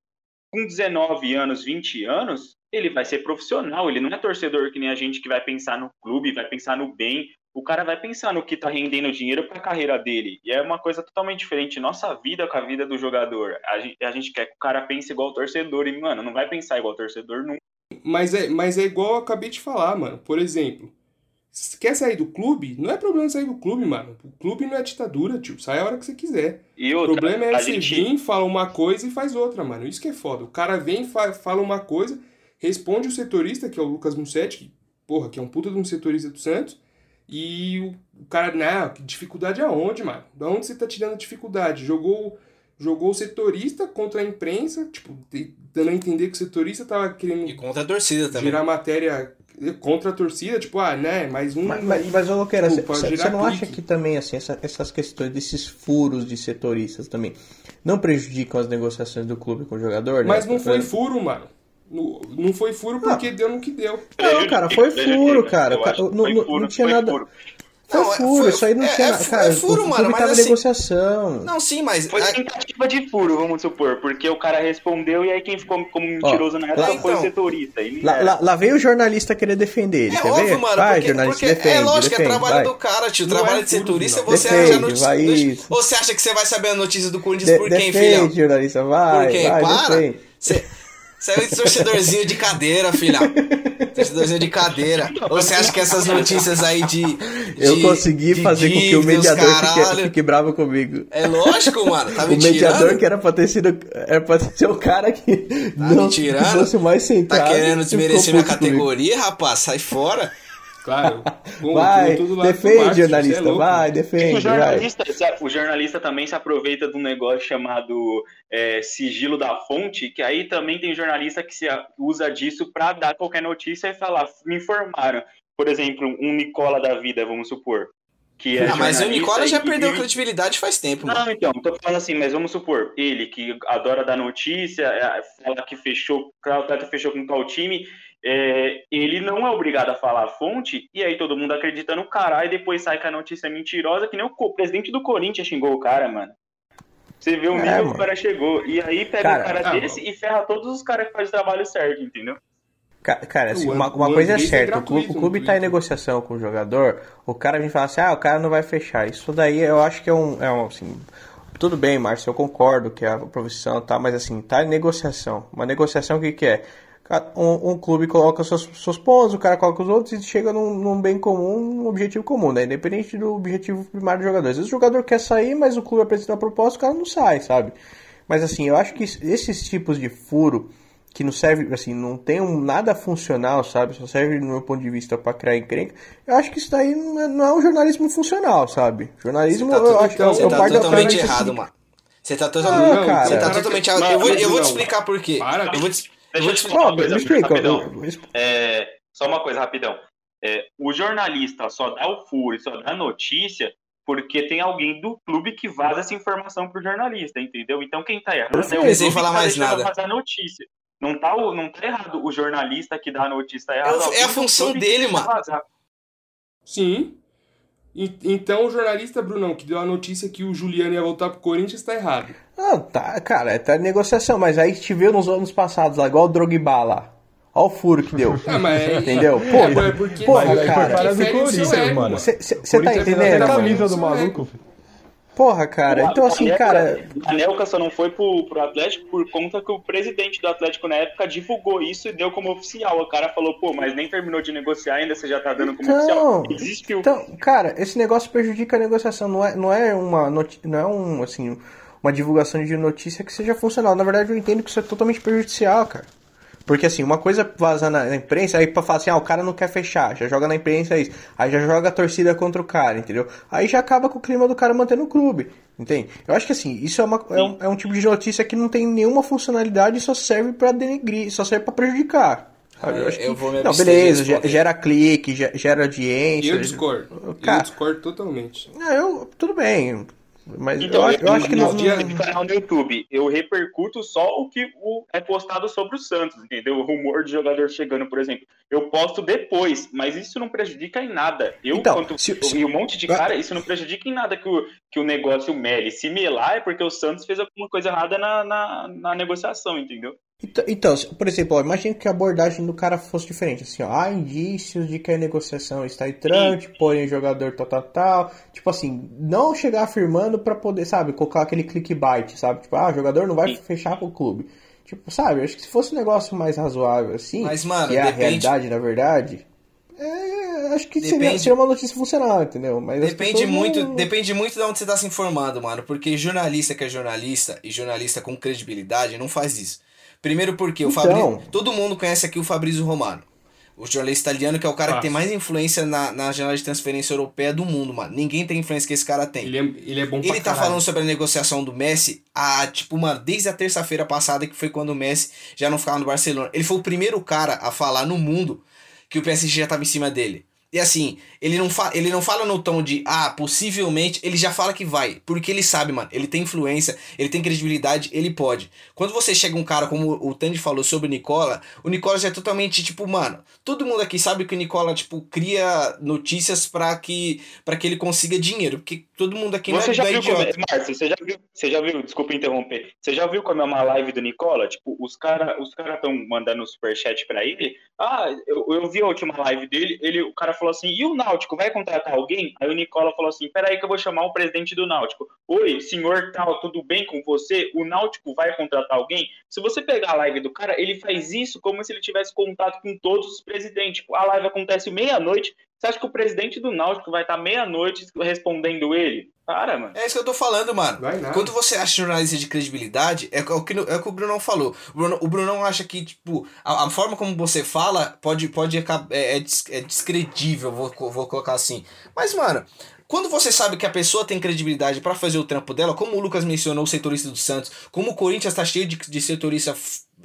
Com 19 anos, 20 anos, ele vai ser profissional, ele não é torcedor que nem a gente que vai pensar no clube, vai pensar no bem. O cara vai pensar no que tá rendendo dinheiro para a carreira dele. E é uma coisa totalmente diferente. Nossa vida com a vida do jogador. A gente, a gente quer que o cara pense igual o torcedor. E, mano, não vai pensar igual o torcedor nunca. Mas é, mas é igual eu acabei de falar, mano. Por exemplo, se quer sair do clube? Não é problema sair do clube, mano. O clube não é ditadura, tio. Sai a hora que você quiser. E O outra, problema é você gente... vir, fala uma coisa e faz outra, mano. Isso que é foda. O cara vem, fa- fala uma coisa, responde o setorista, que é o Lucas Mussetti, que, porra, que é um puta de um setorista do Santos, e o, cara, não, que dificuldade aonde, mano? Da onde você tá tirando dificuldade? Jogou, jogou o setorista contra a imprensa, tipo, dando a entender que o setorista tava querendo E contra a torcida também. gerar matéria contra a torcida, tipo, ah, né, mais um... Mas, mas, Luqueira, você não acha que também, assim, essa- essas questões desses furos de setoristas também não prejudicam as negociações do clube com o jogador? né? Mas não foi furo, mano. Não, não foi furo porque deu no que deu. Não, cara, foi furo, cara. Não- não- tinha nada- furo. Foi é- furo, isso aí não é- tinha é nada. Cara, é furo, mano, mas tava assim- negociação. Não, sim, mas. Foi é- tentativa de furo, vamos supor, porque o cara respondeu e aí quem ficou como mentiroso na época foi o então. setorista. Lá, lá- lá veio o jornalista querer defender ele, É quer óbvio, ver? mano, vai, porque, jornalista, porque defende, é lógico, defende, é trabalho vai. do cara, tio. Trabalho é de setorista, não. você Defende, arranja notícia. Ou você acha que você vai saber a notícia do Corinthians por quem, filhão? defende, jornalista, vai, Por quem? Para! Você é um torcedorzinho de cadeira, filhão. Torcedorzinho de cadeira. Ou você acha que essas notícias aí de. Eu de- consegui de fazer com que o mediador fique, fique bravo comigo. É lógico, mano. Tá o me mediador tirando? que era pra ter sido. Era pra ser o cara que não me tirando? que fosse o mais Tá centrado. querendo e desmerecer minha puto comigo. categoria, rapaz? Sai fora. Claro. Bom, Vai, tudo lá pro defende, Márcio, é jornalista, louco. vai, O defende, vai. jornalista, o jornalista também se aproveita de um negócio chamado é, sigilo da fonte, que aí também tem jornalista que se a- usa disso para dar qualquer notícia e falar, me informaram. Por exemplo, um Nicola da vida, vamos supor. Que é Ah, mas o Nicola já perdeu e- credibilidade faz tempo, mano. Não, então, tô falando assim, mas vamos supor, ele que adora dar notícia, é, fala que fechou, que o fechou com tal time, é, ele não é obrigado a falar a fonte, e aí todo mundo acredita no cara, e depois sai que a notícia é mentirosa, que nem o presidente do Corinthians xingou o cara, mano. Você vê o É, nível que mano. o cara chegou. E aí pega Cara, um cara ah, desse e ferra todos os caras que fazem o trabalho certo, entendeu? Ca- Cara, assim, uma, uma coisa é é certa, o clube, o clube tá em negociação com o jogador, o cara vem falar assim, ah, o cara não vai fechar. Isso daí eu acho que é um, é um assim, tudo bem, Márcio, eu concordo que a profissão tá, mas assim, tá em negociação. Uma negociação o que que é? Um, um clube coloca seus, seus pontos, o cara coloca os outros e chega num, num bem comum, num objetivo comum, né? Independente do objetivo primário do jogador. Às vezes o jogador quer sair, mas o clube apresenta a proposta, o cara não sai, sabe? Mas assim, eu acho que esses tipos de furo que não serve, assim, não tem um nada funcional, sabe? Só serve, no meu ponto de vista, pra criar encrenca. Eu acho que isso daí não é, não é um jornalismo funcional, sabe? Jornalismo, tá, eu acho que então, você eu tá totalmente errado, assim- mano. Você tá Ah, totalmente. cara. Você tá totalmente errado. Eu vou, eu vou te explicar por quê. Para, eu vou te, Deixa eu te falar uma coisa me explica. rapidão. É, só uma coisa, rapidão. É, o jornalista só dá o furo, só dá notícia porque tem alguém do clube que vaza essa informação pro jornalista, entendeu? Então quem tá errado Perfeito. é o clube Sem falar que tá mais nada. vazar notícia. Não tá, não tá errado o jornalista que dá a notícia, tá errado. É é a função dele, mano. vazar. Sim. Então o jornalista, Brunão, que deu a notícia que o Juliano ia voltar pro Corinthians, tá errado. Ah, tá, cara, tá em negociação, mas aí te viu nos anos passados lá, igual o Drogba lá. Olha o furo que deu. Ah, mas é- Entendeu? É, Porra, mas é porque aí cara. foi do Corinthians, mano. Você tá entendendo, até mano? camisa do é- maluco, filho. Porra, cara, então assim, Anelka- cara. O Anelka só não foi pro, pro Atlético por conta que o presidente do Atlético na época divulgou isso e deu como oficial. O cara falou, pô, mas nem terminou de negociar ainda, você já tá dando como Então, oficial. Existe o Então, cara, esse negócio prejudica a negociação. Não é, não é uma não é um assim uma divulgação de notícia que seja funcional. Na verdade, eu entendo que isso é totalmente prejudicial, cara. Porque assim, uma coisa é vazar na, na imprensa, aí pra falar assim, ah, o cara não quer fechar, já joga na imprensa isso. Aí já joga a torcida contra o cara, entendeu? Aí já acaba com o clima do cara mantendo o clube, entende? Eu acho que assim, isso é, uma, é, um, é um tipo de notícia que não tem nenhuma funcionalidade e só serve pra denegrir, só serve pra prejudicar. Eu acho que, eu vou me não, beleza, gera clique, ge- gera audiência. Eu discordo. Cara- Eu discordo totalmente. Ah, eu, tudo bem. Mas Então, eu, eu acho que no não. dia canal no YouTube, eu repercuto só o que o- é postado sobre o Santos, entendeu? O rumor de jogador chegando, por exemplo. Eu posto depois, mas isso não prejudica em nada. Eu, Então, quanto, se- se- e um monte de cara, isso não prejudica em nada que o, que o negócio mele. Se melar é porque o Santos fez alguma coisa errada na, na, na negociação, entendeu? Então, então, por exemplo, imagina que a abordagem do cara fosse diferente. Assim, ó, há indícios de que a negociação está em trâmite, porém o jogador tal, tal, tal. Tipo assim, não chegar afirmando pra poder, sabe, colocar aquele clickbait, sabe? Tipo, ah, o jogador não vai fechar com o clube. Tipo, sabe, acho que se fosse um negócio mais razoável assim, Mas, mano, que é a depende- realidade, na verdade, é, acho que seria, Depende- seria uma notícia funcional, entendeu? Mas as Depende muito, não- depende muito de onde você tá se informando, mano. Porque jornalista que é jornalista e jornalista com credibilidade não faz isso. Primeiro porque o Então. Fabrício. Todo mundo conhece aqui o Fabrício Romano. O jornalista italiano, que é o cara que tem mais influência na, na janela de transferência europeia do mundo, mano. Ninguém tem influência que esse cara tem. Ele é, ele é bom pra Ele tá caralho. falando sobre a negociação do Messi há, tipo, mano, desde a terça-feira passada, que foi quando o Messi já não ficava no Barcelona. Ele foi o primeiro cara a falar no mundo que o PSG já tava em cima dele. E assim, ele não, fa ele não fala no tom de, ah, possivelmente, ele já fala que vai. Porque ele sabe, mano, ele tem influência, ele tem credibilidade, ele pode. Quando você chega um cara como o Tandy falou sobre o Nicola, o Nicola já é totalmente, tipo, mano, todo mundo aqui sabe que o Nicola, tipo, cria notícias pra que, pra que ele consiga dinheiro. Porque todo mundo aqui Você não já é, é viu idiota. é, Márcio, você já viu, você já viu, desculpa interromper, você já viu como é uma live do Nicola? Tipo, os caras os cara estão mandando superchat pra ele. Ah, eu, eu vi a última live dele, ele, o cara falou assim, e o Náutico, vai contratar alguém? Aí o Nicola falou assim, peraí que eu vou chamar o presidente do Náutico. Oi, senhor tal, tudo bem com você? O Náutico vai contratar alguém? Se você pegar a live do cara, ele faz isso como se ele tivesse contato com todos os presidentes. Tipo, a live acontece meia-noite, você acha que o presidente do Náutico vai estar meia-noite respondendo ele? Para, mano. É isso que eu tô falando, mano. Vai nada. Quando você acha jornalista de credibilidade, é o que, é o, que o Brunão falou. O, Bruno, o Brunão acha que, tipo, a, a forma como você fala pode, pode é, é, é descredível, vou, vou colocar assim. Mas, mano, quando você sabe que a pessoa tem credibilidade pra fazer o trampo dela, como o Lucas mencionou, o setorista do Santos, como o Corinthians tá cheio de, de setorista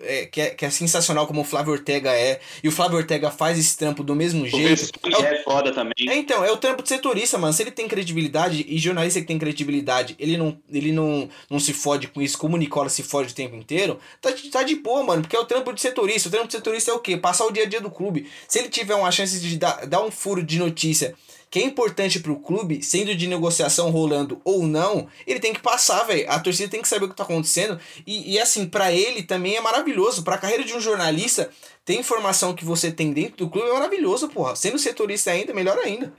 é, que, é, que é sensacional, como o Flávio Ortega é, e o Flávio Ortega faz esse trampo do mesmo O jeito. Vespucci É o- é foda também. é, então, é o trampo de setorista, mano. Se ele tem credibilidade e jornalista que tem credibilidade, ele não, ele não, não se fode com isso, como o Nicola se fode o tempo inteiro, tá, de- tá de boa, mano. Porque é o trampo de setorista. O trampo de setorista é o quê? Passar o dia a dia do clube. Se ele tiver uma chance de dar, dar um furo de notícia que é importante pro clube, sendo de negociação rolando ou não, ele tem que passar, velho. A torcida tem que saber o que tá acontecendo. E, e assim, para ele também é maravilhoso. Pra carreira de um jornalista, ter informação que você tem dentro do clube é maravilhoso, porra. Sendo setorista ainda, melhor ainda.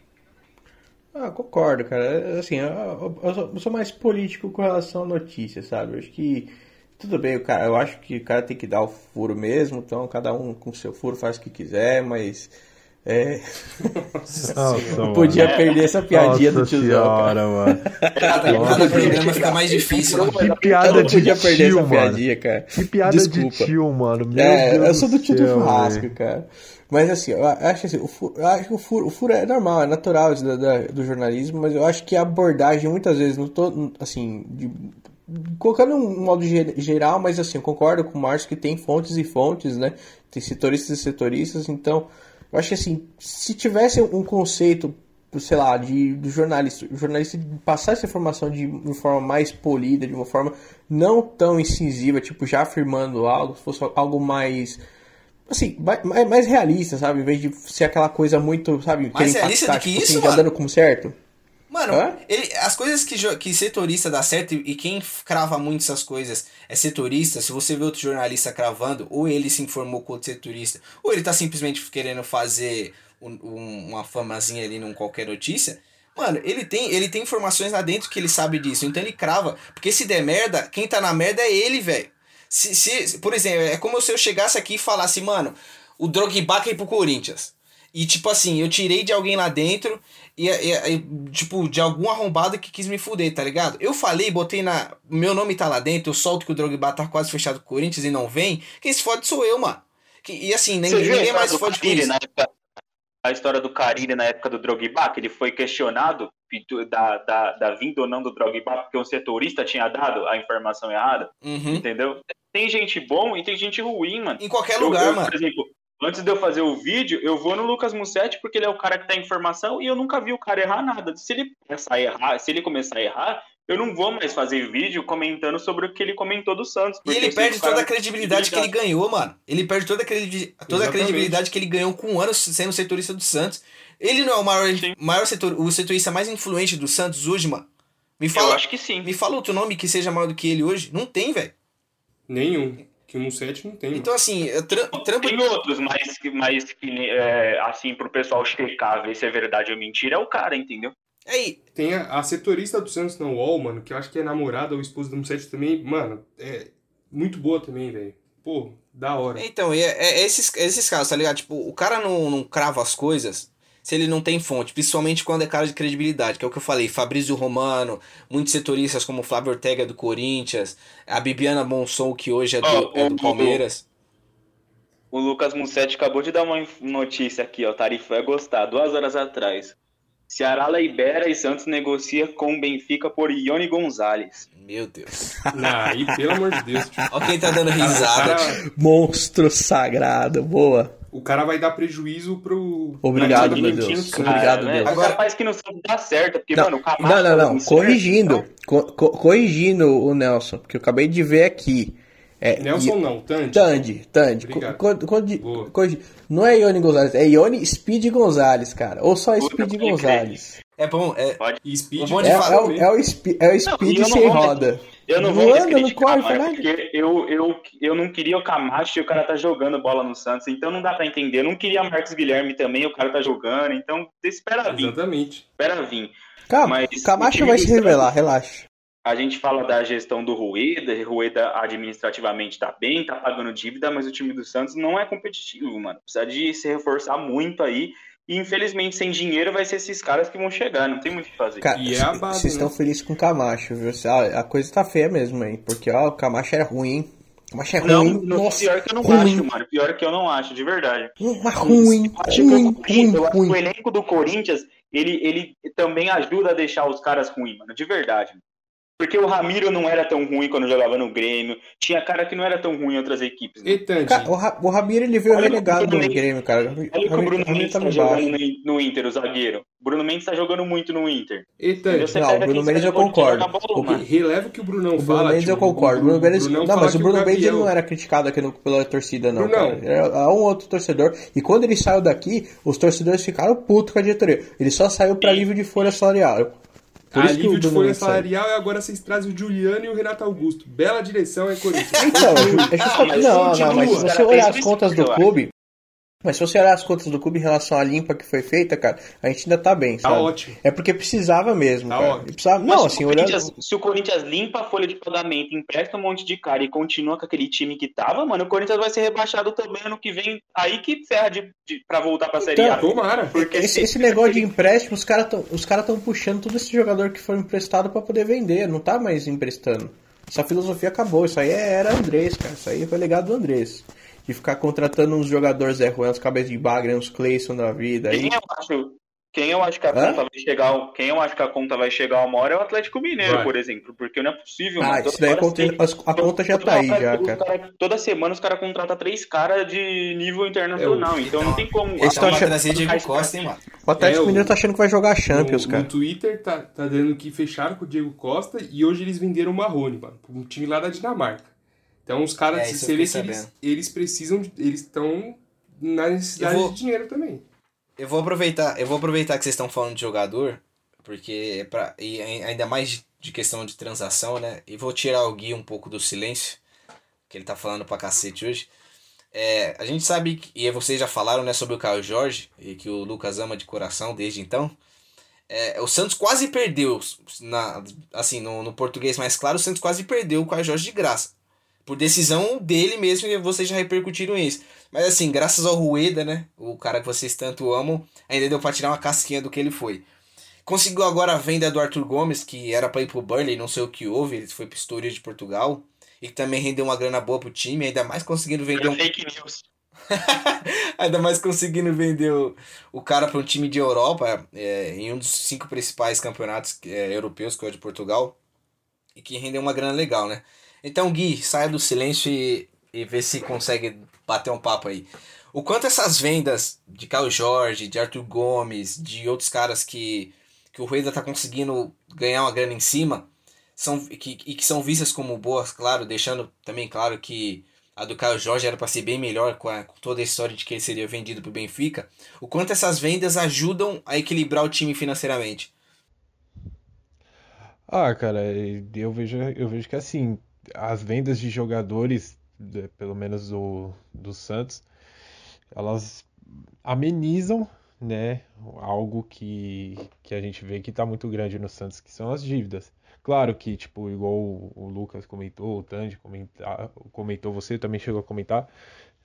Ah, concordo, cara. Assim, eu, eu- sou- mais político com relação à notícia, sabe? Eu acho que tudo bem, cara, eu acho que o cara tem que dar o furo mesmo, então cada um com seu furo faz o que quiser, mas é, Nossa, não mano. podia perder essa piadinha Nossa do tiozão, cara. senhora, mano. Cada, cada programa fica mais difícil. né? Que Eu piada não de podia perder tio, essa mano. piadinha, cara. Que piada Desculpa. de tio, mano. Meu É, Deus eu sou do tio do churrasco, cara. Mas assim, eu acho assim, o furo, eu acho que o furo, o furo é normal, é natural da- da- do jornalismo, mas eu acho que a abordagem muitas vezes, não tô, assim, de- colocando um modo ge- geral, mas assim, eu concordo com o Márcio que tem fontes e fontes, né? Tem setoristas e setoristas, então eu acho que assim, se tivesse um conceito, sei lá, de, do jornalista, o jornalista passar essa informação de uma forma mais polida, de uma forma não tão incisiva, tipo, já afirmando algo, se fosse algo mais assim, mais, mais- realista, sabe? Em vez de ser aquela coisa muito, sabe? Mais realista impactar, do que tipo isso, assim, já mano? dando como certo. Mano, ele, as coisas que, que setorista dá certo, e e quem crava muito essas coisas é setorista. Se você vê outro jornalista cravando, ou ele se informou com outro setorista, ou ele tá simplesmente querendo fazer um- um- uma famazinha ali num qualquer notícia. Mano, ele tem, ele tem informações lá dentro que ele sabe disso, então ele crava. Porque se der merda, quem tá na merda é ele, velho. Se, se, por exemplo, é como se eu chegasse aqui e falasse, mano, o Drogba quer ir pro Corinthians. E tipo assim, eu tirei de alguém lá dentro e, e- e, tipo, de algum arrombado que quis me fuder, tá ligado? Eu falei, botei na. Meu nome tá lá dentro, eu solto que o Drogba tá quase fechado com o Corinthians e não vem. Quem se fode sou eu, mano. Que- e assim, ninguém, mais se fode com isso. na época- a história do Carille na época do Drogba, que ele foi questionado da, da, da vinda ou não do Drogba, porque um setorista tinha dado a informação errada, Uhum. entendeu? Tem gente bom e tem gente ruim, mano. Em qualquer Eu- lugar, eu, mano. Por exemplo, antes de eu fazer o vídeo, eu vou no Lucas Mussetti porque ele é o cara que dá informação e eu nunca vi o cara errar nada. Se ele começar a errar, se ele começar a errar, eu não vou mais fazer vídeo comentando sobre o que ele comentou do Santos. E ele eu perde toda a credibilidade que ele ganhou, mano. Ele perde toda a, credi- toda a credibilidade que ele ganhou com um ano sendo setorista do Santos. Ele não é o maior, Sim. maior setor, o setorista mais influente do Santos hoje, mano? Me Eu fala, acho que sim. me fala outro nome que seja maior do que ele hoje. Não tem, velho. Nenhum. Que um 7 não tem. Então, assim, eu tra- trampo. Tem outros, mas, que- mas que, é, assim, pro pessoal checar, ver se é verdade ou mentira, é o cara, entendeu? Aí, Tem a, a setorista do Santos na UOL, mano, que eu acho que é namorada ou esposa do Musset também, mano, é muito boa também, velho. Pô, da hora. então, é, é esses, esses casos, tá ligado? Tipo, o cara não, não crava as coisas se ele não tem fonte, principalmente quando é cara de credibilidade, que é o que eu falei, Fabrício Romano, muitos setoristas como o Flávio Ortega do Corinthians, a Bibiana Monson, que hoje é do, Ó, é do o- Palmeiras. O Lucas Mussetti acabou de dar uma notícia aqui, ó. Tarifão é gostar, duas horas atrás. Ceará libera e Santos negocia com o Benfica por Ione Gonzalez. Meu Deus. Não, aí, pelo amor de Deus, tio. Olha quem tá dando risada. Monstro sagrado, boa. O cara vai dar prejuízo pro. Obrigado, meu Deus. Santos. Obrigado, né? Deus. Agora- capaz que no Santos dá certo, porque, Não, mano, o Camacho não, não, não. Corrigindo. então- Co- co- corrigindo o Nelson, porque eu acabei de ver aqui. É, Nelson não, Tandy. Tandy, Tandy. Co- co- co- Não é Ione Gonzalez, é Ione Speed Gonzalez, cara. Ou só Puta, Speed. Gonzalez. É bom, é. E Speed. É, falar é o, é o Spe- é o Speed eu não sem roda. Eu não vou anda, não corre, porque eu, eu, eu não queria o Camacho e o cara tá jogando bola no Santos, então não dá pra entender. Eu não queria o Marcos Guilherme também, o cara tá jogando, então espera vir, Exatamente. espera vir. Calma, Mas o Camacho vai se revelar, relaxa. A gente fala da gestão do Rueda, Rueda administrativamente tá bem, tá pagando dívida, mas o time do Santos não é competitivo, mano. Precisa de se reforçar muito aí. E infelizmente, sem dinheiro, vai ser esses caras que vão chegar, não tem muito o que fazer. Cara, E é vocês né? estão felizes com o Camacho, viu? Ah, A coisa tá feia mesmo, hein? Porque, ó, o Camacho é ruim, hein? O Camacho é não, ruim. não, Nossa, pior que eu não ruim. acho, mano. Pior que eu não acho, de verdade. Mas ruim, Eu acho que ruim, o Corinthians- eu ruim, acho que o ruim. elenco do Corinthians, ele, ele também ajuda a deixar os caras ruins, mano. De verdade. Porque o Ramiro não era tão ruim quando jogava no Grêmio. Tinha cara que não era tão ruim em outras equipes. Né? E o, Ra o Ramiro ele veio Olha relegado do Bruno Mendes. Grêmio, cara. O Olha o que o Bruno Mendes tá tá jogando no, no Inter, o zagueiro. O Bruno Mendes tá jogando muito no Inter. e. Você Não, o Bruno Mendes eu onde concordo. bola, O mano. Releva o que o Brunão O Bruno fala. Mendes tipo, eu concordo. O Bruno Mendes, Brunão não, mas o que Bruno Mendes ele não era criticado aqui no- pela torcida, não, Brunão. cara. Era um outro torcedor. E quando ele saiu daqui, os torcedores ficaram putos com a diretoria. Ele só saiu pra livre de folha salarial. Por isso que Alívio o de folha salarial e agora vocês trazem o Juliano e o Renato Augusto. Bela direção é Corinthians. Então, é justamente- não, não, mas se você olhar fez as contas do clube, mas se você olhar as contas do clube em relação à limpa que foi feita, cara, a gente ainda tá bem, Tá sabe? ótimo. É porque precisava mesmo, Tá cara. ótimo. Precisava, não, assim, o olhando... Se o Corinthians limpa a folha de pagamento, empresta um monte de cara e continua com aquele time que tava, mano, o Corinthians vai ser rebaixado também ano que vem. Aí que ferra de, de, pra voltar pra Série Então, A. Tomara. Porque Esse, se- esse negócio de empréstimo, os caras estão os cara tão puxando todo esse jogador que foi emprestado pra poder vender, não tá mais emprestando. Essa filosofia acabou, isso aí era Andrés, cara, isso aí foi legado do Andrés. De ficar contratando uns jogadores Zé Ruel, uns cabeças de bagre, uns Cleison da vida aí. Quem eu acho, quem eu acho que a Hã? conta vai chegar, quem eu acho que a conta vai chegar uma hora é o Atlético Mineiro, Vai. por exemplo, porque não é possível, Ah, mano. isso daí conta, tem- as- a conta já tá aí, já, cara. cara- Toda semana os caras contratam três caras de nível internacional, então não tem como. Esse Então tá vai achando- Diego Costa, hein, mano? O Atlético É, o- Mineiro tá achando que vai jogar Champions, no, cara. no Twitter tá, tá dando que fecharam com o Diego Costa e hoje eles venderam o Marrone, mano, um time lá da Dinamarca. Então os caras, É, se eles, sabendo. eles precisam, de- eles estão na necessidade vou- de dinheiro também. Eu vou aproveitar, eu vou aproveitar que vocês estão falando de jogador, porque é pra, e ai- ainda mais de, de questão de transação, né? E vou tirar o Gui um pouco do silêncio, que ele tá falando pra cacete hoje. É, a gente sabe, que, e vocês já falaram, né, sobre o Caio Jorge, e que o Lucas ama de coração desde então. É, o Santos quase perdeu, na, assim, no, no português mais claro, o Santos quase perdeu o Caio Jorge de graça. Por decisão dele mesmo, e vocês já repercutiram isso. Mas assim, graças ao Rueda, né? O cara que vocês tanto amam, ainda deu pra tirar uma casquinha do que ele foi. Conseguiu agora a venda do Arthur Gomes, que era pra ir pro Burnley, não sei o que houve, ele foi pro Estoril de Portugal. E que também rendeu uma grana boa pro time, ainda mais conseguindo vender um fake news. Ainda mais conseguindo vender o, o cara para um time de Europa, é, em um dos cinco principais campeonatos é, europeus, que é o de Portugal, e que rendeu uma grana legal, né? Então, Gui, saia do silêncio e, e vê se consegue bater um papo aí. O quanto essas vendas de Caio Jorge, de Arthur Gomes, de outros caras que, que o Rueda tá conseguindo ganhar uma grana em cima, são, que, e que são vistas como boas, claro, deixando também claro que a do Caio Jorge era para ser bem melhor com, a- com toda a história de que ele seria vendido pro Benfica. O quanto essas vendas ajudam a equilibrar o time financeiramente? Ah, cara, eu vejo, eu vejo que assim, as vendas de jogadores, pelo menos do, do Santos, elas amenizam, né, algo que, que a gente vê que tá muito grande no Santos, que são as dívidas. Claro que, tipo, igual o, o Lucas comentou, o Tandy comenta, comentou, você também chegou a comentar,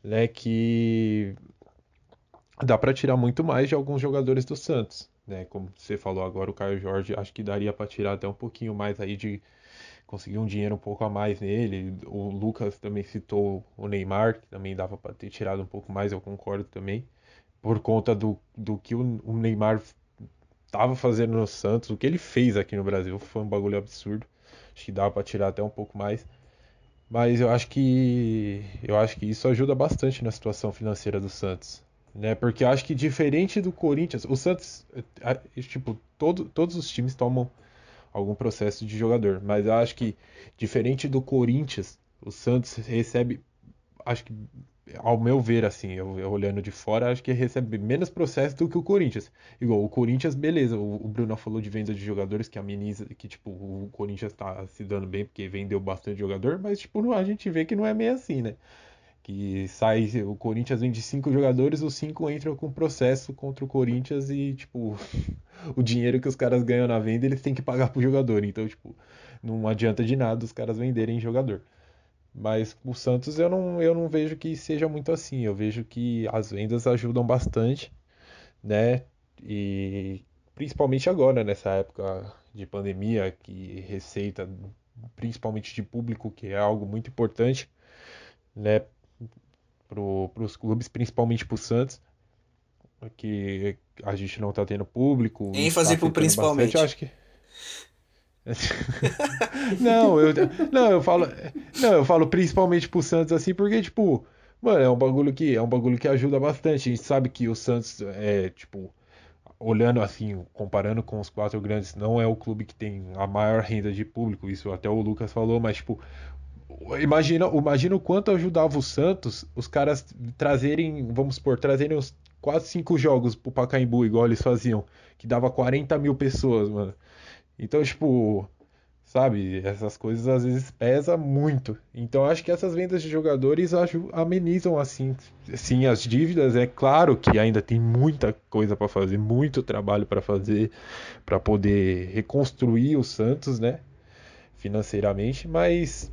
né, que dá pra tirar muito mais de alguns jogadores do Santos, né? Como você falou agora, o Caio Jorge, acho que daria pra tirar até um pouquinho mais aí de conseguir um dinheiro um pouco a mais nele. O Lucas também citou o Neymar, que também dava pra ter tirado um pouco mais, eu concordo também, por conta do, do que o, Neymar tava fazendo no Santos, o que ele fez aqui no Brasil foi um bagulho absurdo. Acho que dava pra tirar até um pouco mais. Mas eu acho que eu acho que isso ajuda bastante na situação financeira do Santos, né? Porque eu acho que diferente do Corinthians, o Santos, é, é, tipo, todo, todos os times tomam algum processo de jogador, mas eu acho que diferente do Corinthians, o Santos recebe, acho que ao meu ver, assim, eu, eu olhando de fora, acho que recebe menos processo do que o Corinthians. Igual, o Corinthians, beleza, o, o Bruno falou de venda de jogadores que ameniza, que, tipo, o Corinthians tá se dando bem porque vendeu bastante jogador, mas, tipo, a gente vê que não é meio assim, né? Que sai, o Corinthians vende cinco jogadores, os cinco entram com processo contra o Corinthians e, tipo, o dinheiro que os caras ganham na venda, eles têm que pagar pro jogador. Então, tipo, não adianta de nada os caras venderem jogador. Mas o Santos eu não, eu não vejo que seja muito assim. Eu vejo que as vendas ajudam bastante, né? E principalmente agora, nessa época de pandemia, que receita, principalmente de público, que é algo muito importante, né? Para os clubes, principalmente para o Santos, que a gente não está tendo público. ênfase tá pro afetando principalmente. bastante. Acho que não, eu, não, eu falo, não, eu falo principalmente pro Santos assim, porque tipo, mano, é um bagulho que é um bagulho que ajuda bastante. A gente sabe que o Santos é, tipo, olhando assim, comparando com os quatro grandes, não é o clube que tem a maior renda de público, isso até o Lucas falou, mas tipo, imagina, imagina o quanto ajudava o Santos os caras trazerem, vamos supor, trazerem uns quase cinco jogos pro Pacaembu, igual eles faziam, que dava 40 mil pessoas, mano. Então, tipo, sabe, essas coisas às vezes pesa muito. Então, acho que essas vendas de jogadores amenizam assim, sim, as dívidas. É claro que ainda tem muita coisa para fazer, muito trabalho para fazer para poder reconstruir o Santos, né, financeiramente, mas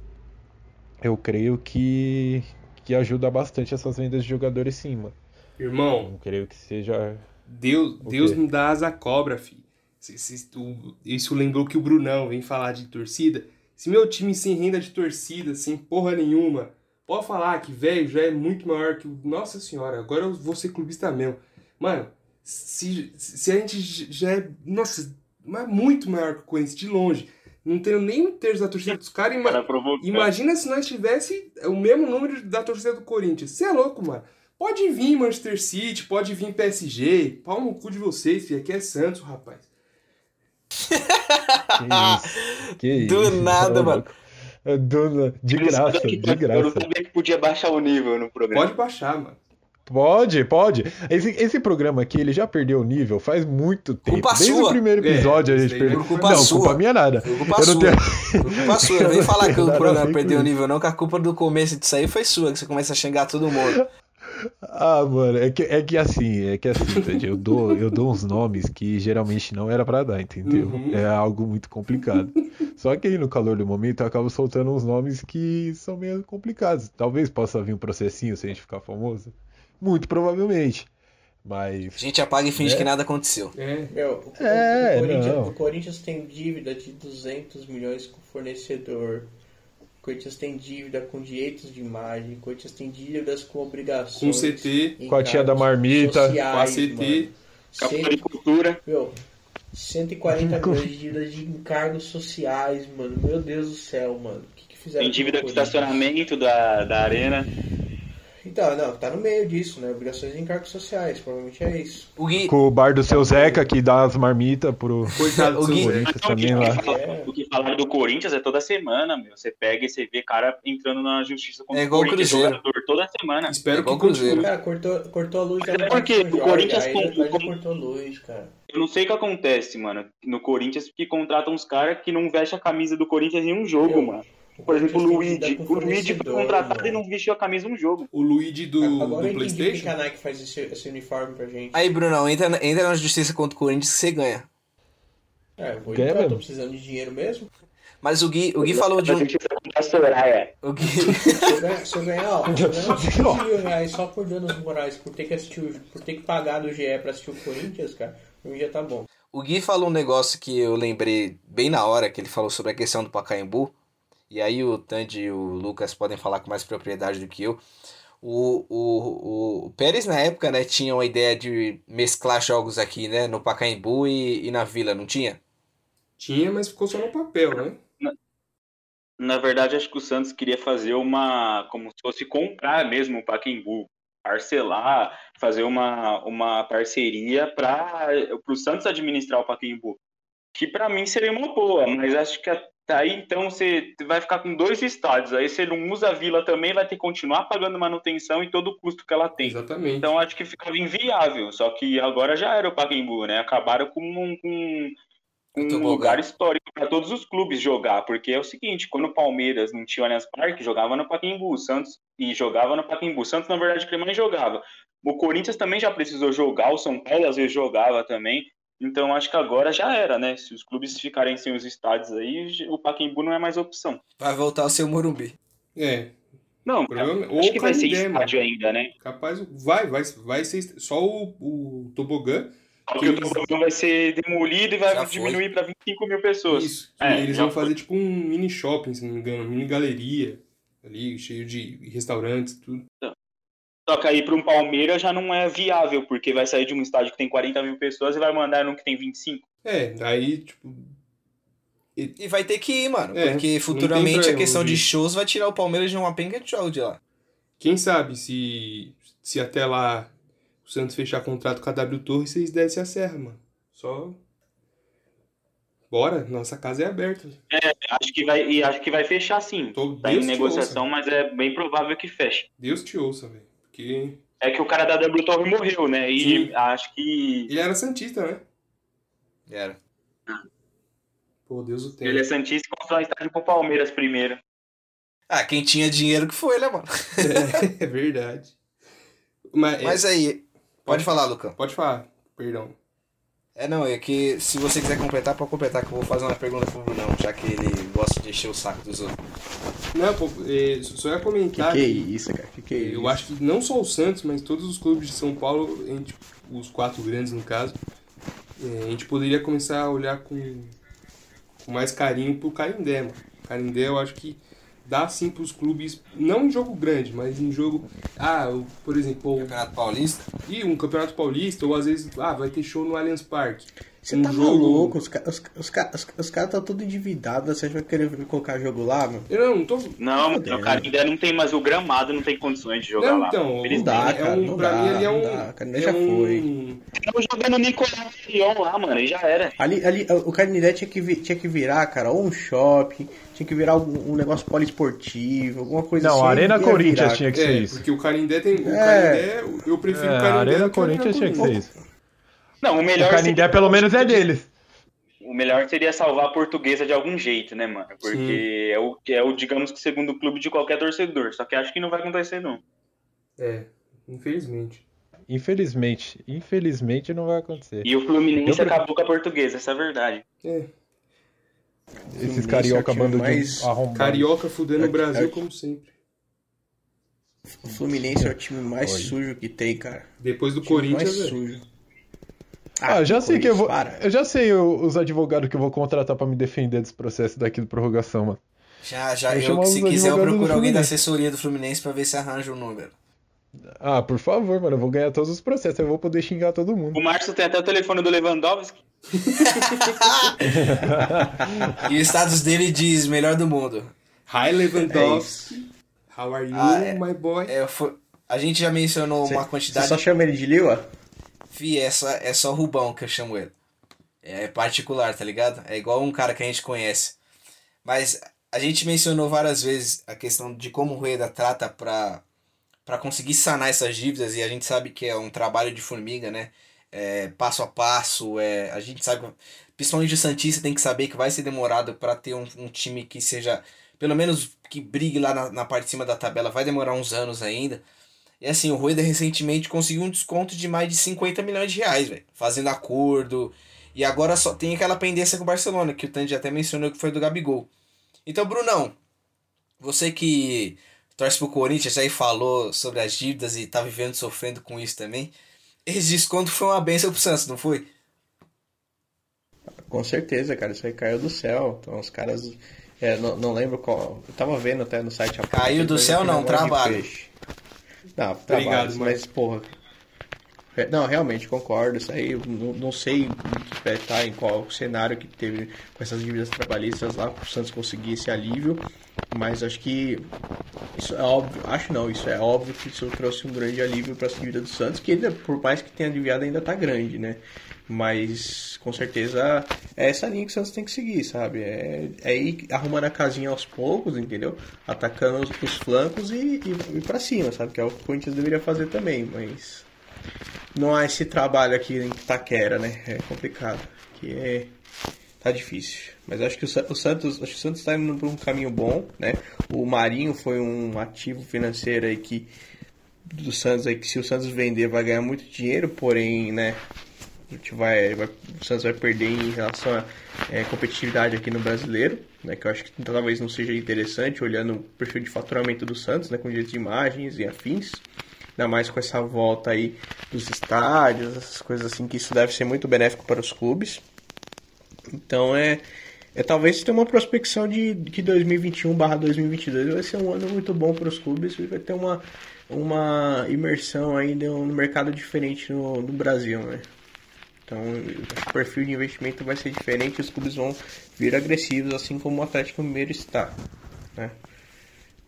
eu creio que que ajuda bastante essas vendas de jogadores sim, mano. Irmão, Eu creio que seja Deus, Deus não dá asa cobra, filho. Se- se tu- Isso lembrou que o Brunão vem falar de torcida. Se meu time sem renda de torcida, sem porra nenhuma, pode falar que, velho, já é muito maior que o. Nossa senhora, agora eu vou ser clubista mesmo. Mano, se, se a gente já é. Nossa, mas muito maior que o Corinthians, de longe. Não tenho nem um terço da torcida dos caras. ima- provocar. Imagina se nós tivesse o mesmo número da torcida do Corinthians. Você é louco, mano. Pode vir Manchester City, pode vir PSG. Pau no cu de vocês, filho. Aqui é Santos, rapaz. que isso. Que Do isso, nada, mano. É do de graça, de Eu não graça. sabia que podia baixar o nível no programa. Pode baixar, mano. Pode, pode. Esse, esse programa aqui, ele já perdeu o nível faz muito tempo. Culpa Desde sua. o primeiro episódio É, a gente perdeu. culpa não, sua. culpa minha nada. Culpa Eu não sua. tenho- culpa sua. Não vem falar que o programa perdeu o nível, não, que a culpa do começo disso aí foi sua, que você começa a xingar todo mundo. Ah, mano, é que, é que assim, é que assim, Ted, eu dou, eu dou uns nomes que geralmente não era pra dar, entendeu? Uhum. É algo muito complicado. Só que aí no calor do momento eu acabo soltando uns nomes que são meio complicados. Talvez possa vir um processinho se a gente ficar famoso. Muito provavelmente. Mas A gente apaga e finge É. que nada aconteceu. É. Meu, o, É, o Corinthians, o Corinthians tem dívida de 200 milhões com o fornecedor. O Corinthians tem dívida com direitos de imagem. O Corinthians tem dívidas com obrigações. Com CT, Com a tia da marmita, sociais, com a CT. Com a agricultura. Meu, 140 milhões de dívidas de encargos sociais, mano. Meu Deus do céu, mano. O que, que fizeram Tem dívida com estacionamento da, da arena. Então, não, tá no meio disso, né? Obrigações de encargos sociais, provavelmente é isso. O Gui, com o bar do seu Zeca que dá as marmitas pro Coitado O Gui-. Corinthians o também lá. o que fala- o que falaram do Corinthians é toda semana, meu. Você pega e você vê cara entrando na justiça contra É igual o Corinthians, Cruzeiro. jogador, toda semana. Espero É que igual Cruzeiro. Cara, cortou, cortou a luz da Mas é porque o Corinthians aí com- com- cortou a luz, cara. Eu não sei o que acontece, mano, no Corinthians, porque contratam uns caras que não vestem a camisa do Corinthians em um jogo, Meu, mano. Por exemplo, o Luigi. O Luigi foi contratado e mano. não vestiu a camisa um jogo. O Luigi do, Agora do eu PlayStation. a Nike faz esse, esse uniforme pra gente. aí, Brunão, entra, na- entra na justiça contra o Corinthians que você ganha. É, vou Ganha entrar, tô mesmo. precisando de dinheiro mesmo. Mas o Gui, o Gui falou de um. Soraya. O Gui, Se eu ganhar, eu ó, se eu ganhar uns 15 mil reais só por danos morais, por ter que assistir, o- por ter que pagar do GE pra assistir o Corinthians, cara, pra mim já tá bom. o Gui falou um negócio que eu lembrei bem na hora que ele falou sobre a questão do Pacaembu. E aí o Tandy e o Lucas podem falar com mais propriedade do que eu. O, o, o Pérez, na época, né, tinha uma ideia de mesclar jogos aqui, né, no Pacaembu e, e na Vila, não tinha? Tinha, mas ficou só no papel, né? Na verdade, acho que o Santos queria fazer uma. como se fosse comprar mesmo o Pacaembu. Parcelar, fazer uma, uma parceria para o Santos administrar o Pacaembu. Que para mim seria uma boa, mas acho que aí então você vai ficar com dois estádios. Aí você não usa a vila também, vai ter que continuar pagando manutenção e todo o custo que ela tem. Exatamente. Então acho que ficava inviável. Só que agora já era o Pacaembu, né? Acabaram com um, com um lugar histórico para todos os clubes jogar. Porque é o seguinte, quando o Palmeiras não tinha o Allianz Parque, jogava no Pacaembu. O Santos e jogava no Pacaembu. O Santos, na verdade, que mais jogava. O Corinthians também já precisou jogar. O São Paulo às vezes jogava também. Então acho que agora já era, né? Se os clubes ficarem sem os estádios aí, o Pacaembu não é mais opção. Vai voltar o seu Morumbi. É, Não, Provavelmente- acho ou que vai ser Canindé, estádio ainda, né? capaz. Vai, vai, vai ser só o, o tobogã. Porque o Tobogã vai ser demolido e vai Já diminuir para 25 mil pessoas. Isso. É, eles vão foi. fazer tipo um mini shopping, se não me engano, mini galeria ali, cheio de restaurantes e tudo. Só que aí para um Palmeiras já não é viável, porque vai sair de um estádio que tem 40 mil pessoas e vai mandar num que tem 25. É, daí, tipo. E vai ter que ir, mano. É, porque futuramente a questão de shows vai tirar o Palmeiras de uma penca de jogo de lá. Quem sabe se, se até lá o Santos fechar contrato com a W Torre, vocês descem a serra, mano. Só. Bora, nossa casa é aberta. Acho que vai, e acho que vai fechar sim. Tô- Tá Deus em negociação, ouça. mas é bem provável que feche. Deus te ouça, velho. Porque É que o cara da W Torre morreu, né? E Sim. acho que ele era Santista, né? Era. Pô, Deus o tenha. ele é Santista e constrói um estádio pro Palmeiras primeiro. Ah, quem tinha dinheiro que foi, né, mano? É, verdade. Mas, Mas aí, pode falar, Lucão. Pode falar, perdão. É, não, é que se você quiser completar, pode completar, que eu vou fazer uma pergunta pro Brunão, já que ele gosta de encher o saco dos outros. Não, pô, é, só ia Que comentar. que é isso, cara? Que que é isso? Eu acho que não só o Santos, mas todos os clubes de São Paulo, gente- os quatro grandes no caso, é, a gente poderia começar a olhar com, com mais carinho pro Carindé, mano. Carindé eu acho que dá sim pros clubes, não em jogo grande, mas em jogo. Ah, por exemplo, Campeonato Paulista? e um Campeonato Paulista, ou às vezes, ah, vai ter show no Allianz Parque. Você um tá jogo- maluco? Os, ca- os, os, ca- os, os caras estão tudo endividados. Você vai querer colocar jogo lá, meu? Eu não, não tô. Não, Fudeu. o cara ainda não tem mais o gramado, não tem condições de jogar Não, lá. então, Eles Não dá, é cara, um, não pra dá, mim ele é não um. dá, cara, é já um- estão jogando Nicolau Lyon lá, mano, e já era. Ali, ali, o Canindé tinha que, vi- tinha que virar, cara, ou um shopping, tinha que virar um, um negócio poliesportivo, alguma coisa Não, assim. a Arena ia Corinthians virar. tinha que ser É, isso. porque o Carindé tem. O É. Carindé, eu prefiro É, o Carindé. a Arena Corinthians tinha que ser isso. Não, o O melhor Canindé seria- pelo menos é deles. O melhor seria salvar a portuguesa de algum jeito, né, mano? Porque é o, é o, digamos que, segundo clube de qualquer torcedor. Só que acho que não vai acontecer, não. É, infelizmente. Infelizmente, infelizmente não vai acontecer. E o Fluminense Eu acabou com a portuguesa, essa é a verdade. É. Esses carioca é o bando mais de arrombados. Carioca fudendo É, o Brasil é. como sempre. O Fluminense é o time mais Olha. sujo que tem, cara. Depois do O time Corinthians, mais velho. sujo. Ah, eu já sei que eu vou. Para. Eu já sei os advogados que eu vou contratar pra me defender desse processo daqui do prorrogação, mano. Já, já, eu, chamar se quiser, eu procuro alguém da assessoria do Fluminense pra ver se arranja o número. Ah, por favor, mano, eu vou ganhar todos os processos, eu vou poder xingar todo mundo. O Márcio tem até o telefone do Lewandowski. E o status dele diz melhor do mundo. Hi Lewandowski. How are you, Ah, é. my boy? É, foi- a gente já mencionou Cê- uma Você quantidade. só chama ele de Liwa? Fi, é só, é só Rubão que eu chamo ele. É particular, tá ligado? É igual um cara que a gente conhece. Mas a gente mencionou várias vezes a questão de como o Rueda trata pra, pra conseguir sanar essas dívidas, e a gente sabe que é um trabalho de formiga, né? É, passo a passo, é, a gente sabe, principalmente o Santista tem que saber que vai ser demorado pra ter um, um time que seja, pelo menos que brigue lá na, na parte de cima da tabela, vai demorar uns anos ainda. E assim, o Rueda recentemente conseguiu um desconto de mais de 50 milhões de reais, velho. Fazendo acordo. E agora só tem aquela pendência com o Barcelona, que o Tandy até mencionou que foi do Gabigol. Então, Brunão, você que torce pro Corinthians aí falou sobre as dívidas e tá vivendo sofrendo com isso também. Esse desconto foi uma benção pro Santos, não foi? Com certeza, cara. Isso aí caiu do céu. Então os caras. é, não, não lembro qual. Eu tava vendo até no site. Caiu do céu, não, fiz monte de trabalho. Não, Obrigado, mano. mas porra. É, Não, realmente concordo. Isso aí, não, não sei bem, tá, em qual cenário que teve com essas dívidas trabalhistas lá para o Santos conseguir esse alívio, mas acho que isso é óbvio. Acho não, isso é óbvio que isso trouxe um grande alívio para as dívidas do Santos, que ainda, por mais que tenha aliviado, ainda tá grande, né? Mas com certeza é essa linha que o Santos tem que seguir, sabe? É, é ir arrumando a casinha aos poucos, entendeu? Atacando os, os flancos e, e, e para cima, sabe? Que é o que o Corinthians deveria fazer também, mas não há esse trabalho aqui em Itaquera, né? É complicado. Que é. Tá difícil. Mas acho que o, Sa- o Santos. Acho que o Santos tá indo por um caminho bom, né? O Marinho foi um ativo financeiro aí que. Do Santos aí que se o Santos vender vai ganhar muito dinheiro, porém, né? A gente vai, vai- o Santos vai perder em relação à é, competitividade aqui no brasileiro, né? Que eu acho que talvez não seja interessante olhando o perfil de faturamento do Santos, né? Com direitos de imagens e afins. Ainda mais com essa volta aí dos estádios, essas coisas assim, que isso deve ser muito benéfico para os clubes. Então é, é talvez ter uma prospecção de que 2021 2022 vai ser um ano muito bom para os clubes e vai ter uma, uma imersão aí no, mercado diferente no, no Brasil, né? Então, o perfil de investimento vai ser diferente os clubes vão vir agressivos, assim como o Atlético Mineiro está. Né?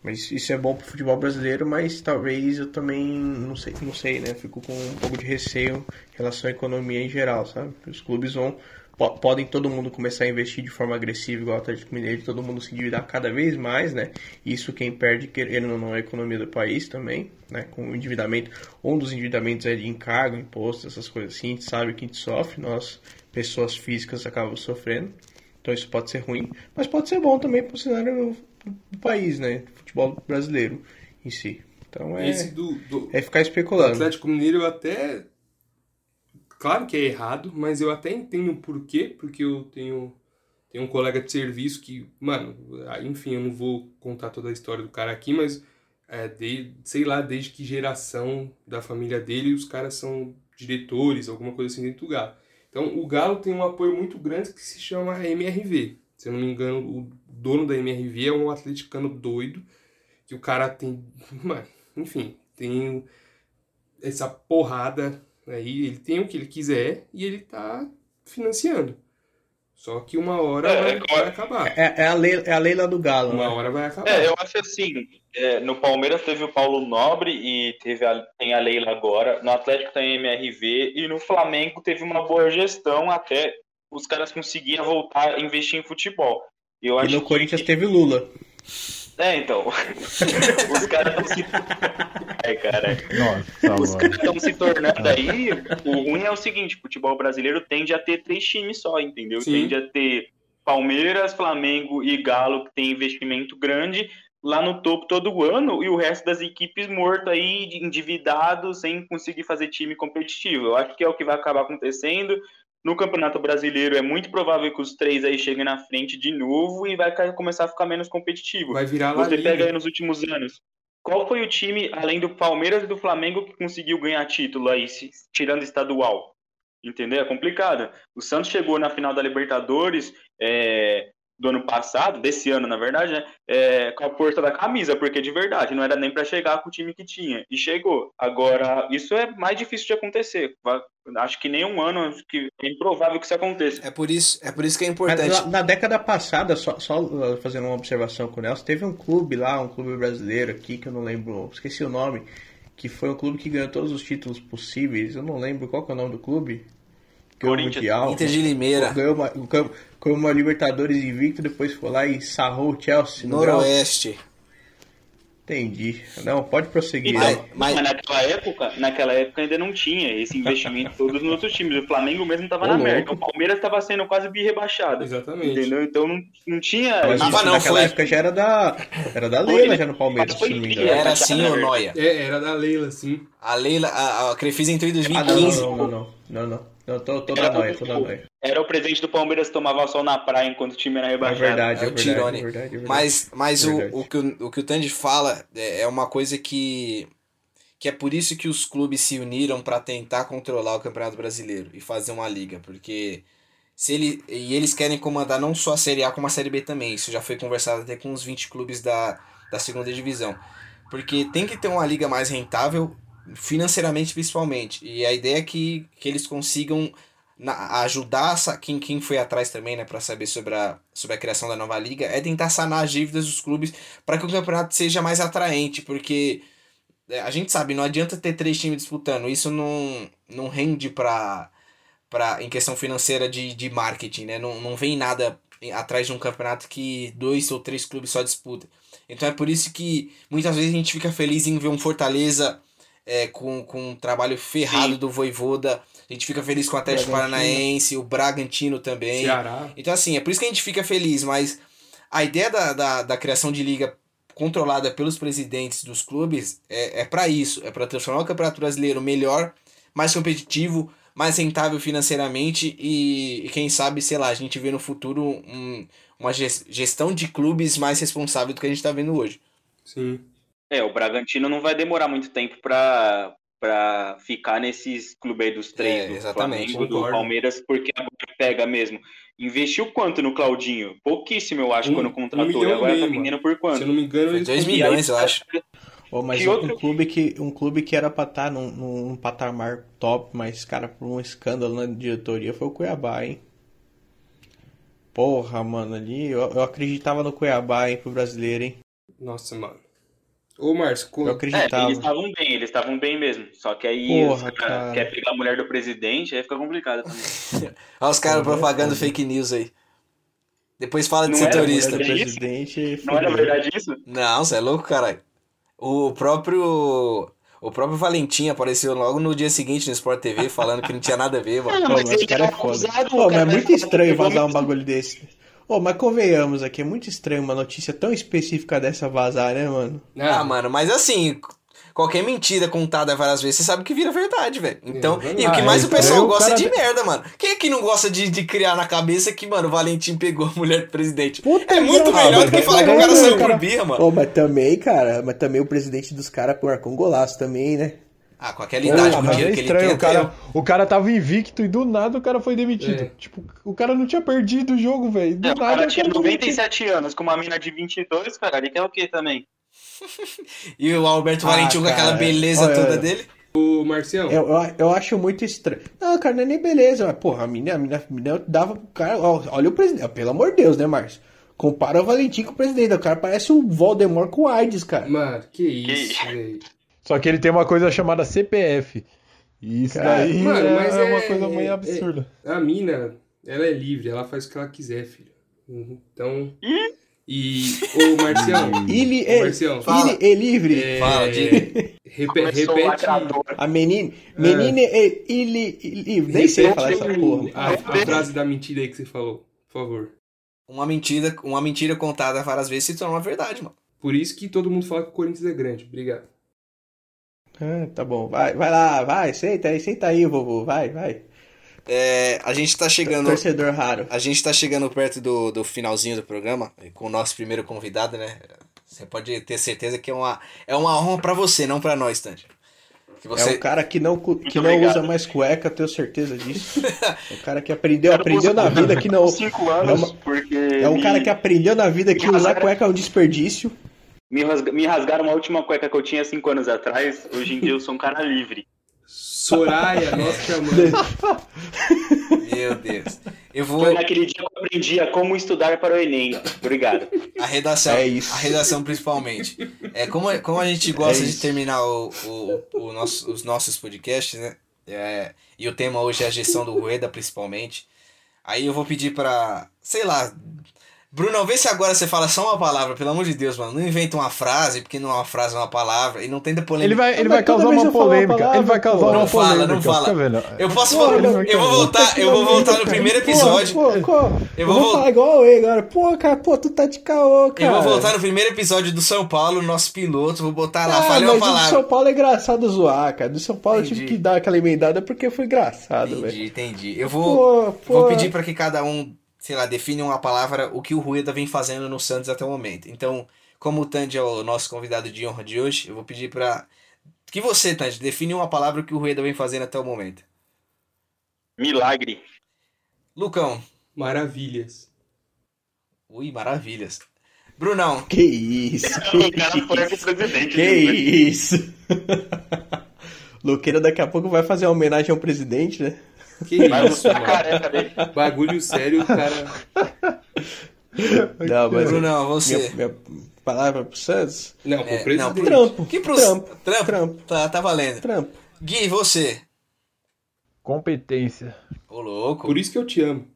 Mas isso é bom pro futebol brasileiro, mas talvez eu também não sei, não sei, né? Fico com um pouco de receio em relação à economia em geral, sabe? Os clubes vão po- podem todo mundo começar a investir de forma agressiva igual o Atlético Mineiro, todo mundo se endividar cada vez mais, né? Isso quem perde, querendo ou não, é a economia do país também, né? Com o endividamento, um dos endividamentos é de encargo, imposto, essas coisas assim, a gente sabe que a gente sofre, nós, pessoas físicas, acabamos sofrendo. Então isso pode ser ruim, mas pode ser bom também pro cenário do país, né? Futebol brasileiro em si. Então é, Esse do, do, é ficar do especulando. Atlético Mineiro eu até. Claro que é errado, mas eu até entendo o porquê, porque eu tenho, tenho um colega de serviço que, mano, enfim, eu não vou contar toda a história do cara aqui, mas é, de, sei lá, desde que geração da família dele os caras são diretores, alguma coisa assim dentro do Galo. Então o Galo tem um apoio muito grande que se chama MRV. Se eu não me engano, o dono da MRV é um atleticano doido, que o cara tem, mano, enfim, tem essa porrada aí, ele tem o que ele quiser e ele tá financiando. Só que uma hora É, vai, vai acabar. É, é a lei, é a lei lá do Galo, Uma né? hora vai acabar. É, eu acho assim, é, no Palmeiras teve o Paulo Nobre e teve a, tem a Leila agora, no Atlético tem a MRV e no Flamengo teve uma boa gestão até os caras conseguiam voltar a investir em futebol. Eu E acho no que- Corinthians teve Lula. É, então. os caras estão se. Ai, cara. Nossa, Os caras estão se tornando aí. O ruim é o seguinte: o futebol brasileiro tende a ter três times só, entendeu? Sim. Tende a ter Palmeiras, Flamengo e Galo, que tem investimento grande, lá no topo todo ano, e o resto das equipes morto aí, endividado, sem conseguir fazer time competitivo. Eu acho que é o que vai acabar acontecendo. No Campeonato Brasileiro é muito provável que os três aí cheguem na frente de novo e vai começar a ficar menos competitivo. Vai virar lá Você pega aí nos últimos anos. Qual foi o time, além do Palmeiras e do Flamengo, que conseguiu ganhar título aí, se- tirando estadual? Entendeu? É complicado. O Santos chegou na final da Libertadores é, do ano passado, desse ano, na verdade, né? é, com a força da camisa, porque de verdade, não era nem para chegar com o time que tinha. E chegou. Agora, isso é mais difícil de acontecer. Acho que nem um ano, que é improvável que isso aconteça. É por isso, é por isso que é Mas importante. na, na década passada, só, só uh, fazendo uma observação com o Nelson, teve um clube lá, um clube brasileiro aqui, que eu não lembro, esqueci o nome, que foi um clube que ganhou todos os títulos possíveis. Eu não lembro qual que é o nome do clube. Ganhou o. Mundial. Inter de Limeira, Ganhou uma, ganhou uma Libertadores invicto, depois foi lá e sarrou o Chelsea no grau. Noroeste. Entendi. Não, pode prosseguir. Mas- mas- Mas naquela época, naquela época ainda não tinha esse investimento todo nos outros times. O Flamengo mesmo tava Ô, na louco. merda. O Palmeiras tava sendo quase bi-rebaixado. Exatamente. Entendeu? Então não, não tinha. Mas isso não, naquela foi. época já era da, era da Foi, Leila né? já no Palmeiras, Foi se não me engano. Era na ou. Noia? É, era da Leila, sim. A Leila, a, a Crefisa entrou em Ah, não, 2015. não, não, não, não, não. Não, tô, tô Era da noia, do- tô da noia. Era o presidente do Palmeiras que tomava sol na praia enquanto o time era É rebaixado. verdade, É é o verdade, é Tirone. verdade, é verdade. Mas, mas o, Verdade. o, que o, o que o Tandy fala é, é uma coisa que, que é por isso que os clubes se uniram para tentar controlar o Campeonato Brasileiro e fazer uma liga, porque se ele, e eles querem comandar não só a Série A como a Série B também. Isso já foi conversado até com os 20 clubes da, da segunda divisão. Porque tem que ter uma liga mais rentável, financeiramente principalmente. E a ideia é que, que eles consigam na- ajudar essa- quem, quem foi atrás também, né, para saber sobre a, sobre a criação da nova liga, é tentar sanar as dívidas dos clubes para que o campeonato seja mais atraente, porque é, a gente sabe, não adianta ter três times disputando, isso não, não rende para para em questão financeira de, de marketing, né? Não, não vem nada atrás de um campeonato que dois ou três clubes só disputam. Então é por isso que muitas vezes a gente fica feliz em ver um Fortaleza é, com, com um trabalho ferrado Sim. do Voivoda. A gente fica feliz com o Atlético. Paranaense, o Bragantino também. Ceará. Então, assim, é por isso que a gente fica feliz, mas a ideia da, da, da criação de liga controlada pelos presidentes dos clubes é, é para isso, é para transformar o Campeonato Brasileiro melhor, mais competitivo, mais rentável financeiramente e, e quem sabe, sei lá, a gente vê no futuro um- uma ges- gestão de clubes mais responsável do que a gente está vendo hoje. Sim. É, o Bragantino não vai demorar muito tempo pra, pra ficar nesses clubes aí dos três, É, do exatamente, Flamengo, do concordo. Palmeiras, porque agora pega mesmo. Investiu quanto no Claudinho? Pouquíssimo, eu acho, Um- quando um contratou. e agora tá vendendo por Se eu quanto? não me engano, Foi eles 2 E aí, milhões, eu acho. Ô, mas Que um, outro- clube que, um clube que era pra estar num, num patamar top, mas, cara, por um escândalo na diretoria foi o Cuiabá, hein? Porra, mano, ali eu, eu acreditava no Cuiabá, hein, pro brasileiro, hein? Nossa, mano. Ô, Márcio, Eu co- É, acreditava. eles estavam bem, eles estavam bem mesmo. Só que aí Porra, os cara cara. quer pegar a mulher do presidente, aí fica complicado também. Olha os caras não é propagando foda. fake news aí. Depois fala de Não era setorista. Mulher do é isso? presidente. Não era fudeu. verdade isso? Não, você é louco, caralho. O próprio. O próprio Valentim apareceu logo no dia seguinte no Sport TV falando que não tinha nada a ver, mano. Pô, mas o cara é foda. Pô, mas é muito estranho vazar um bagulho desse. Ô, mas convenhamos aqui, é muito estranho uma notícia tão específica dessa vazar, né, mano? Ah, mano, mas assim, qualquer mentira contada várias vezes, você sabe que vira verdade, velho. Então, É, e o que ah, mais o então pessoal o gosta é cara- de merda, mano. Quem é que não gosta de, de criar na cabeça que, mano, o Valentim pegou a mulher do presidente? Puta é muito melhor do que é- falar que mas o cara é, saiu cara. por birra, mano. Ô, mas também, cara, mas também o presidente dos caras marcou um golaço também, né? Ah, com aquela idade, com o mas dinheiro é que ele estranho, tem, o cara, o cara tava invicto e do nada o cara foi demitido. É. Tipo, o cara não tinha perdido o jogo, velho. Do É, o nada cara o tinha cara foi demitido. 97 anos, com uma mina de 22, cara, ele quer o quê também? E o Alberto Ah, Valentim com aquela beleza olha, toda dele. Ô, Marcião, Eu, eu, eu acho muito estranho. Não, cara, não é nem beleza, mas, porra, a mina, a mina, a mina dava pro cara. ó, olha o presidente, pelo amor de Deus, né, Márcio? Compara o Valentim com o presidente, o cara parece o Voldemort com o AIDS, cara. mano, que isso, isso? velho. Só que ele tem uma coisa chamada CPF. E isso Cara, daí mano, é, mas uma é- coisa meio é- absurda. A mina, ela é livre, ela faz o que ela quiser, filho. Uhum, Então. E. Ô, Marcião. Ele é, Marcião. Fala. ele é livre. é, Fala, repe- o repete. A menina, menina é ele, ele, nem sei falar essa porra. a, a frase da mentira aí que você falou, por favor. Uma mentira, uma mentira contada várias vezes se torna uma verdade, mano. Por isso que todo mundo fala que o Corinthians é grande. Obrigado. Ah, tá bom, vai, vai lá, vai, senta aí, senta aí, vovô, vai, vai. É, a gente tá chegando. Torcedor raro. A gente tá chegando perto do, do finalzinho do programa, com o nosso primeiro convidado, né? Você pode ter certeza que é uma, é uma honra pra você, não pra nós, Tandy. Que É você, um cara que não, que não obrigado. usa mais cueca, tenho certeza disso. É um cara que aprendeu, aprendeu na vida que não. 5 É, anos, uma- porque. é um me, cara que aprendeu na vida que usar cueca é um desperdício. Me, rasga- me rasgaram uma última cueca que eu tinha 5 anos atrás. Hoje em dia eu sou um cara livre. Soraya, nós chamamos. Meu Deus. Eu vou. Foi naquele dia que eu aprendi a como estudar para o Enem. Obrigado. A redação. É isso. A redação principalmente. É, como, como a gente gosta É de terminar o, o, o nosso, os nossos podcasts, né? É, e o tema hoje é a gestão do Rueda, principalmente. Aí eu vou pedir pra. Sei lá. Bruno, vê se agora você fala só uma palavra, pelo amor de Deus, mano. Não inventa uma frase, porque não é uma frase, é uma palavra. E não tenta polêmica. Ele vai, ele vai causar uma eu polêmica. palavra, ele vai causar pô. uma Não fala, polêmica. não fala. Fica vendo? Eu posso Pô, falar. não, Eu vou voltar, eu vou voltar no primeiro episódio. Pô, pô, Eu eu vou vou vol- falar igual eu agora. Pô, cara, pô, tu tá de caô, cara. Eu vou voltar no primeiro episódio do São Paulo, nosso piloto. Vou botar lá, Ah, falei mas uma o do palavra. São Paulo é engraçado zoar, cara. Do São Paulo eu tive Entendi. que dar aquela emendada porque foi engraçado, velho. Entendi, entendi. Eu vou, Pô, pô. vou pedir para que cada um, sei lá, define uma palavra o que o Rueda vem fazendo no Santos até o momento. Então, como o Tandy é o nosso convidado de honra de hoje, eu vou pedir para que você, Tandy, define uma palavra o que o Rueda vem fazendo até o momento. Milagre. Lucão. Maravilhas. Ui, maravilhas. Brunão. Que isso, que O cara foi isso. presidente. Que isso. Luqueira daqui a pouco vai fazer uma homenagem ao presidente, né? Que Vai isso, mano. careca dele. Bagulho sério, o cara. Não, mas Brunão, você. minha, minha palavra pro Santos? Não, É, pro presidente. não, Trampo. Que pros... Trampo. Trampo. Trampo. Tá, tá valendo. Trampo. Gui, você. Competência. Ô, louco. Por isso que eu te amo.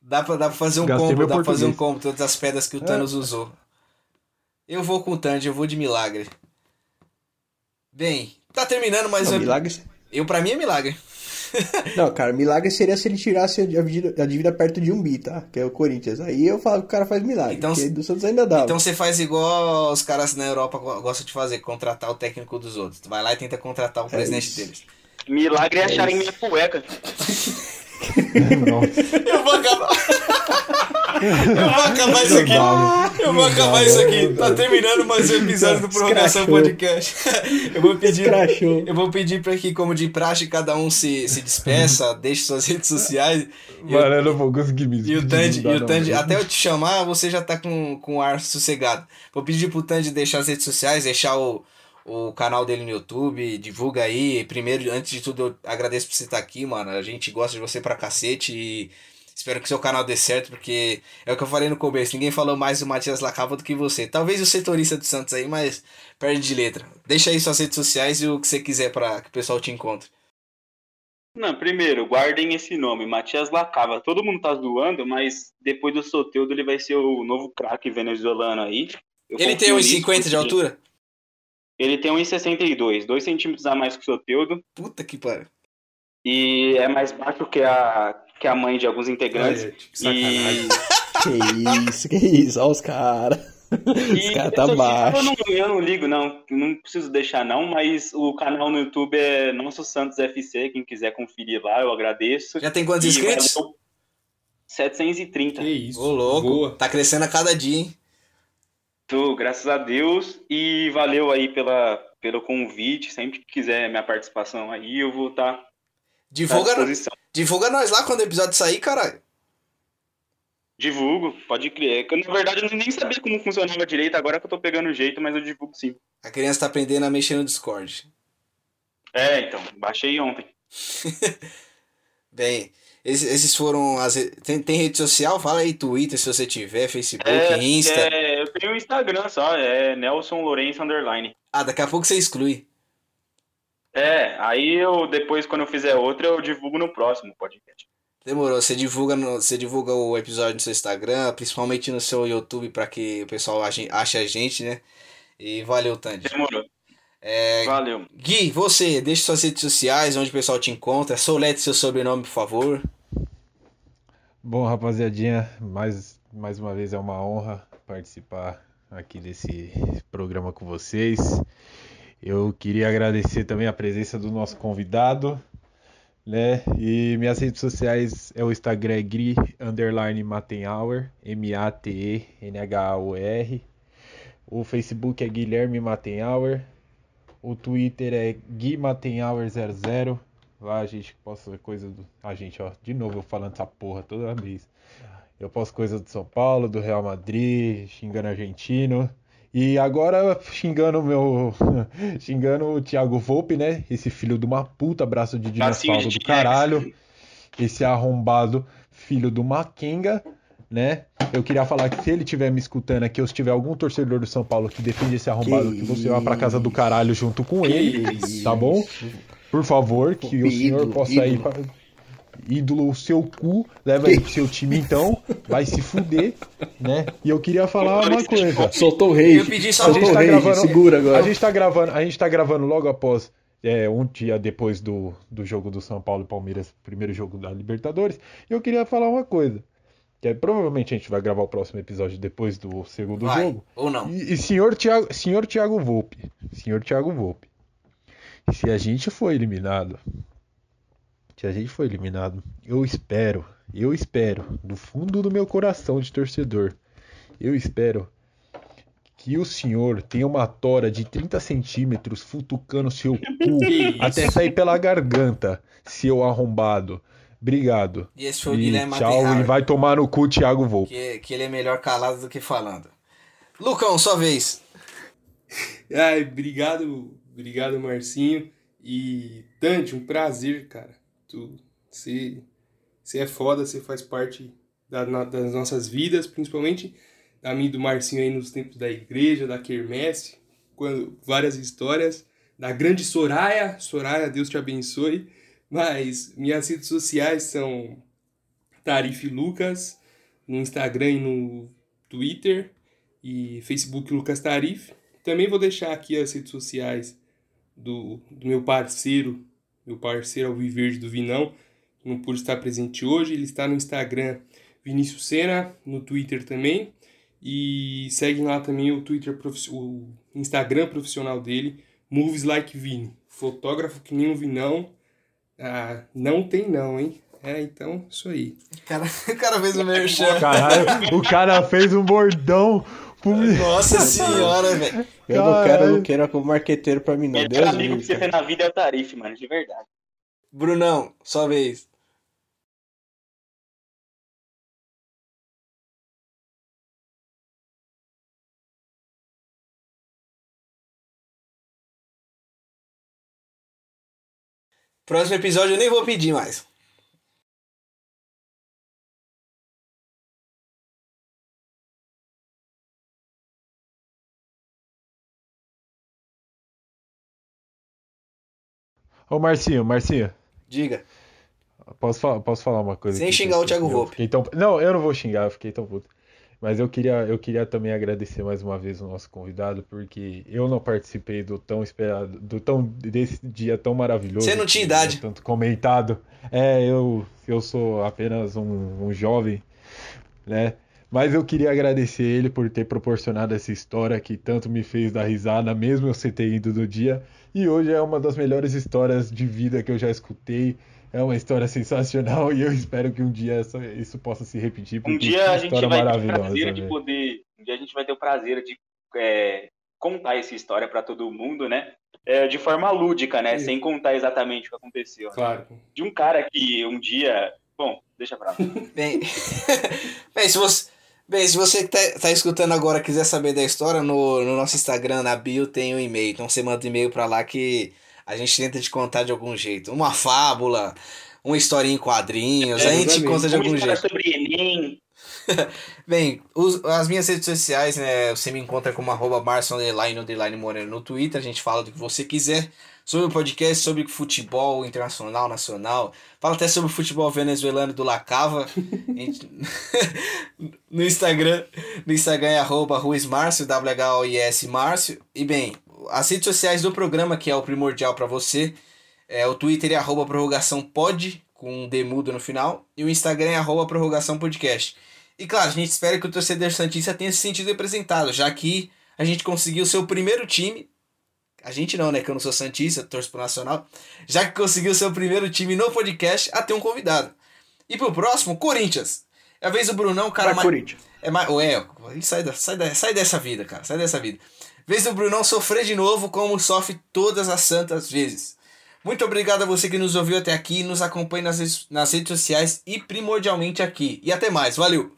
Dá pra, dá pra fazer um Gastei combo, dá pra fazer um combo, todas as pedras que o Thanos usou. Eu vou com o Tandy, eu vou de milagre. Bem, tá terminando mais Não, um. milagre... Eu, pra mim, é milagre. Não, cara, milagre seria se ele tirasse a dívida, a dívida perto de um bi, tá? Que é o Corinthians. Aí eu falo que o cara faz milagre. Então, do Santos ainda dá. Então você faz igual os caras na Europa go- gostam de fazer, contratar o técnico dos outros. Tu vai lá e tenta contratar o presidente isso. deles. Milagre é acharem minha cueca. Eu vou acabar. Eu vou acabar isso aqui. Eu vou acabar isso aqui. Tá terminando mais um episódio do Prorrogação. Podcast. Eu vou pedir. Eu vou pedir pra que, como de praxe, cada um se, se despeça, deixe suas redes sociais. Mano, eu não vou conseguir me E o Tandy, e o Tandy, até eu te chamar, você já tá com, com o ar sossegado. Vou pedir pro Tandy deixar as redes sociais, deixar o, o canal dele no YouTube, divulga aí. Primeiro, antes de tudo, eu agradeço por você estar aqui, mano. A gente gosta de você pra cacete e espero que seu canal dê certo, porque é o que eu falei no começo, ninguém falou mais do Matias Lacava do que você. Talvez o setorista do Santos aí, mas perde de letra. Deixa aí suas redes sociais e o que você quiser para que o pessoal te encontre. Não, primeiro, guardem esse nome, Matias Lacava. Todo mundo tá zoando, mas depois do Soteudo ele vai ser o novo craque venezuelano aí. Eu Ele tem confio uns nisso 50 de altura? Ele tem 1,62, 2 centímetros a mais que o Soteudo. Puta que pariu. E é mais baixo que a, que a mãe de alguns integrantes. Que sacanagem. Que isso, que isso, olha os caras. Os E caras tá eu, baixo. não, eu não ligo, não. Não preciso deixar, não. Mas o canal no YouTube é Nosso Santos FC. Quem quiser conferir lá, eu agradeço. Já tem quantos E inscritos? valeu 730. Que isso. Ô, louco. Boa. Tá crescendo a cada dia, hein? Tô, graças a Deus. E valeu aí pela, pelo convite. Sempre que quiser minha participação aí, eu vou estar à Divulga, disposição. Divulga nós lá quando o episódio sair, caralho. Divulgo, pode crer. É Na verdade, eu nem sabia como funcionava direito, agora que eu tô pegando o jeito, mas eu divulgo sim. A criança tá aprendendo a mexer no Discord. É, então, baixei ontem. Bem, esses, esses foram as. Tem, tem rede social? Fala aí, Twitter, se você tiver, Facebook, É, Insta. é, eu tenho o Instagram só, é Nelson Lourenço Underline. Ah, daqui a pouco você exclui. É, aí eu depois, quando eu fizer outra, eu divulgo no próximo podcast. Demorou, você divulga, no, você divulga o episódio no seu Instagram, principalmente no seu YouTube, pra que o pessoal ache, ache a gente, né? E valeu, Tandy. Demorou. É, Valeu. Gui, você, deixa suas redes sociais, onde o pessoal te encontra. Solete seu sobrenome, por favor. Bom, rapaziadinha, mais, mais uma vez é uma honra participar aqui desse programa com vocês. Eu queria agradecer também a presença do nosso convidado, né? E minhas redes sociais é o Instagram é gri underline Matenhauer, M-A-T-E-N-H-A-U-R. O Facebook é Guilherme Matenhauer. O Twitter é Gui Matenhauer00. Lá a gente posta coisa do. A gente, ó, de novo eu falando essa porra toda vez. Eu posto coisa do São Paulo, do Real Madrid, xingando argentino. E agora xingando o meu. xingando o Thiago Volpe, né? Esse filho de uma puta, braço de dinossauro do caralho. Esse arrombado filho do Maquenga, né? Eu queria falar que se ele estiver me escutando aqui, ou se tiver algum torcedor do São Paulo que defende esse arrombado, que, Que você vá pra casa do caralho junto com Que ele, isso. tá bom? Por favor, que o senhor Ídolo, possa ir ídolo. Ídolo, o seu cu, leva ele pro seu time então, vai se fuder, né? E eu queria falar uma coisa. Soltou o rei. Eu pedi só A gente Soltou o tá rei, gravando, segura agora. A gente tá gravando, a gente tá gravando logo após é, um dia depois do, do jogo do São Paulo e Palmeiras, primeiro jogo da Libertadores. E eu queria falar uma coisa. Que é, provavelmente a gente vai gravar o próximo episódio depois do segundo Vai, jogo. ou não. E, e senhor Thiago, senhor Thiago Volpe, senhor Thiago Volpe, se a gente for eliminado, se a gente for eliminado, eu espero, eu espero, do fundo do meu coração de torcedor, eu espero que o senhor tenha uma tora de 30 centímetros futucando seu cu até sair pela garganta, seu arrombado. Obrigado. E esse foi o E Guilherme tchau, e vai tomar no cu Thiago Volpe. que, que ele é melhor calado do que falando. Lucão, sua vez. Ai, obrigado, obrigado, Marcinho. E Dante, um prazer, cara. Tu, você, é foda, você faz parte da- na- das nossas vidas, principalmente da minha e do Marcinho aí nos tempos da igreja, da quermesse, quando várias histórias da grande Soraya. Soraya, Deus te abençoe. Mas minhas redes sociais são Tarife Lucas no Instagram e no Twitter e Facebook Lucas Tarif. Também vou deixar aqui as redes sociais do, do meu parceiro, meu parceiro Alviverde do Vinão, que não pôde estar presente hoje. Ele está no Instagram Vinícius Sena, no Twitter também. E seguem lá também o Twitter, o Instagram profissional dele, Moves Like Vini. Fotógrafo que nem um Vinão. Ah, não tem não, hein? É, então, isso aí. O cara, o cara fez o merchan. Caralho, o cara fez um bordão. Nossa senhora, velho. Eu Caralho. não quero, não quero como marqueteiro pra mim, não. Melhor Deus amigo Deus, que você tem na vida é o Tarif, mano, de verdade. Brunão, sua vez. Próximo episódio eu nem vou pedir mais. Ô Marcinho, Marcinho, Diga. posso, falar, posso falar uma coisa? Sem xingar o Thiago Volpe. tão- Não, eu não vou xingar, eu fiquei tão puto. Mas eu queria, eu queria também agradecer mais uma vez o nosso convidado, porque eu não participei do tão esperado, do tão desse dia tão maravilhoso. Você não tinha que idade. é Tanto comentado. É, eu, eu sou apenas um, um jovem, né? Mas eu queria agradecer ele por ter proporcionado essa história que tanto me fez dar risada, mesmo eu ter ido no dia. E hoje é uma das melhores histórias de vida que eu já escutei. É uma história sensacional e eu espero que um dia isso, isso possa se repetir. Um dia a gente vai ter o prazer de poder. Um dia a gente vai ter o prazer de é, contar essa história para todo mundo, né? É, de forma lúdica, né? Sem contar exatamente o que aconteceu. né? Claro. De um cara que um dia. Bom, deixa pra lá. Bem, bem, se você, bem, se você que tá, tá escutando agora quiser saber da história, no, no nosso Instagram, na bio, tem um e-mail. Então você manda um e-mail pra lá que a gente tenta te contar de algum jeito. Uma fábula, uma historinha em quadrinhos, É, a gente exatamente. conta de algum jeito. sobre Enem. Bem, os- as minhas redes sociais, né? Você me encontra como arroba Marcio underline, underline Moreno no Twitter. A gente fala do que você quiser sobre o podcast, sobre futebol internacional, nacional. Fala até sobre o futebol venezuelano do Lacava. Gente- no Instagram, no Instagram é arroba Ruiz Márcio, W-H-O-I-S Márcio. E bem, as redes sociais do programa, que é o primordial para você, é, o Twitter é arroba prorrogação pod, com um D mudo no final. E o Instagram é arroba prorrogação podcast. E claro, a gente espera que o torcedor Santista tenha se sentido representado, já que a gente conseguiu o seu primeiro time. A gente não, né? Que eu não sou Santista, torço pro Nacional. Já que conseguiu seu primeiro time no podcast a ter um convidado. E pro próximo, Corinthians. É a vez do Brunão, o cara Vai, mais. Corinthians. É, mais, é, sai, da, sai, da, sai dessa vida, cara. Sai dessa vida. Vez do Brunão sofrer de novo, como sofre todas as santas vezes. Muito obrigado a você que nos ouviu até aqui, nos acompanhe nas, redes- nas redes sociais e primordialmente aqui. E até mais, valeu!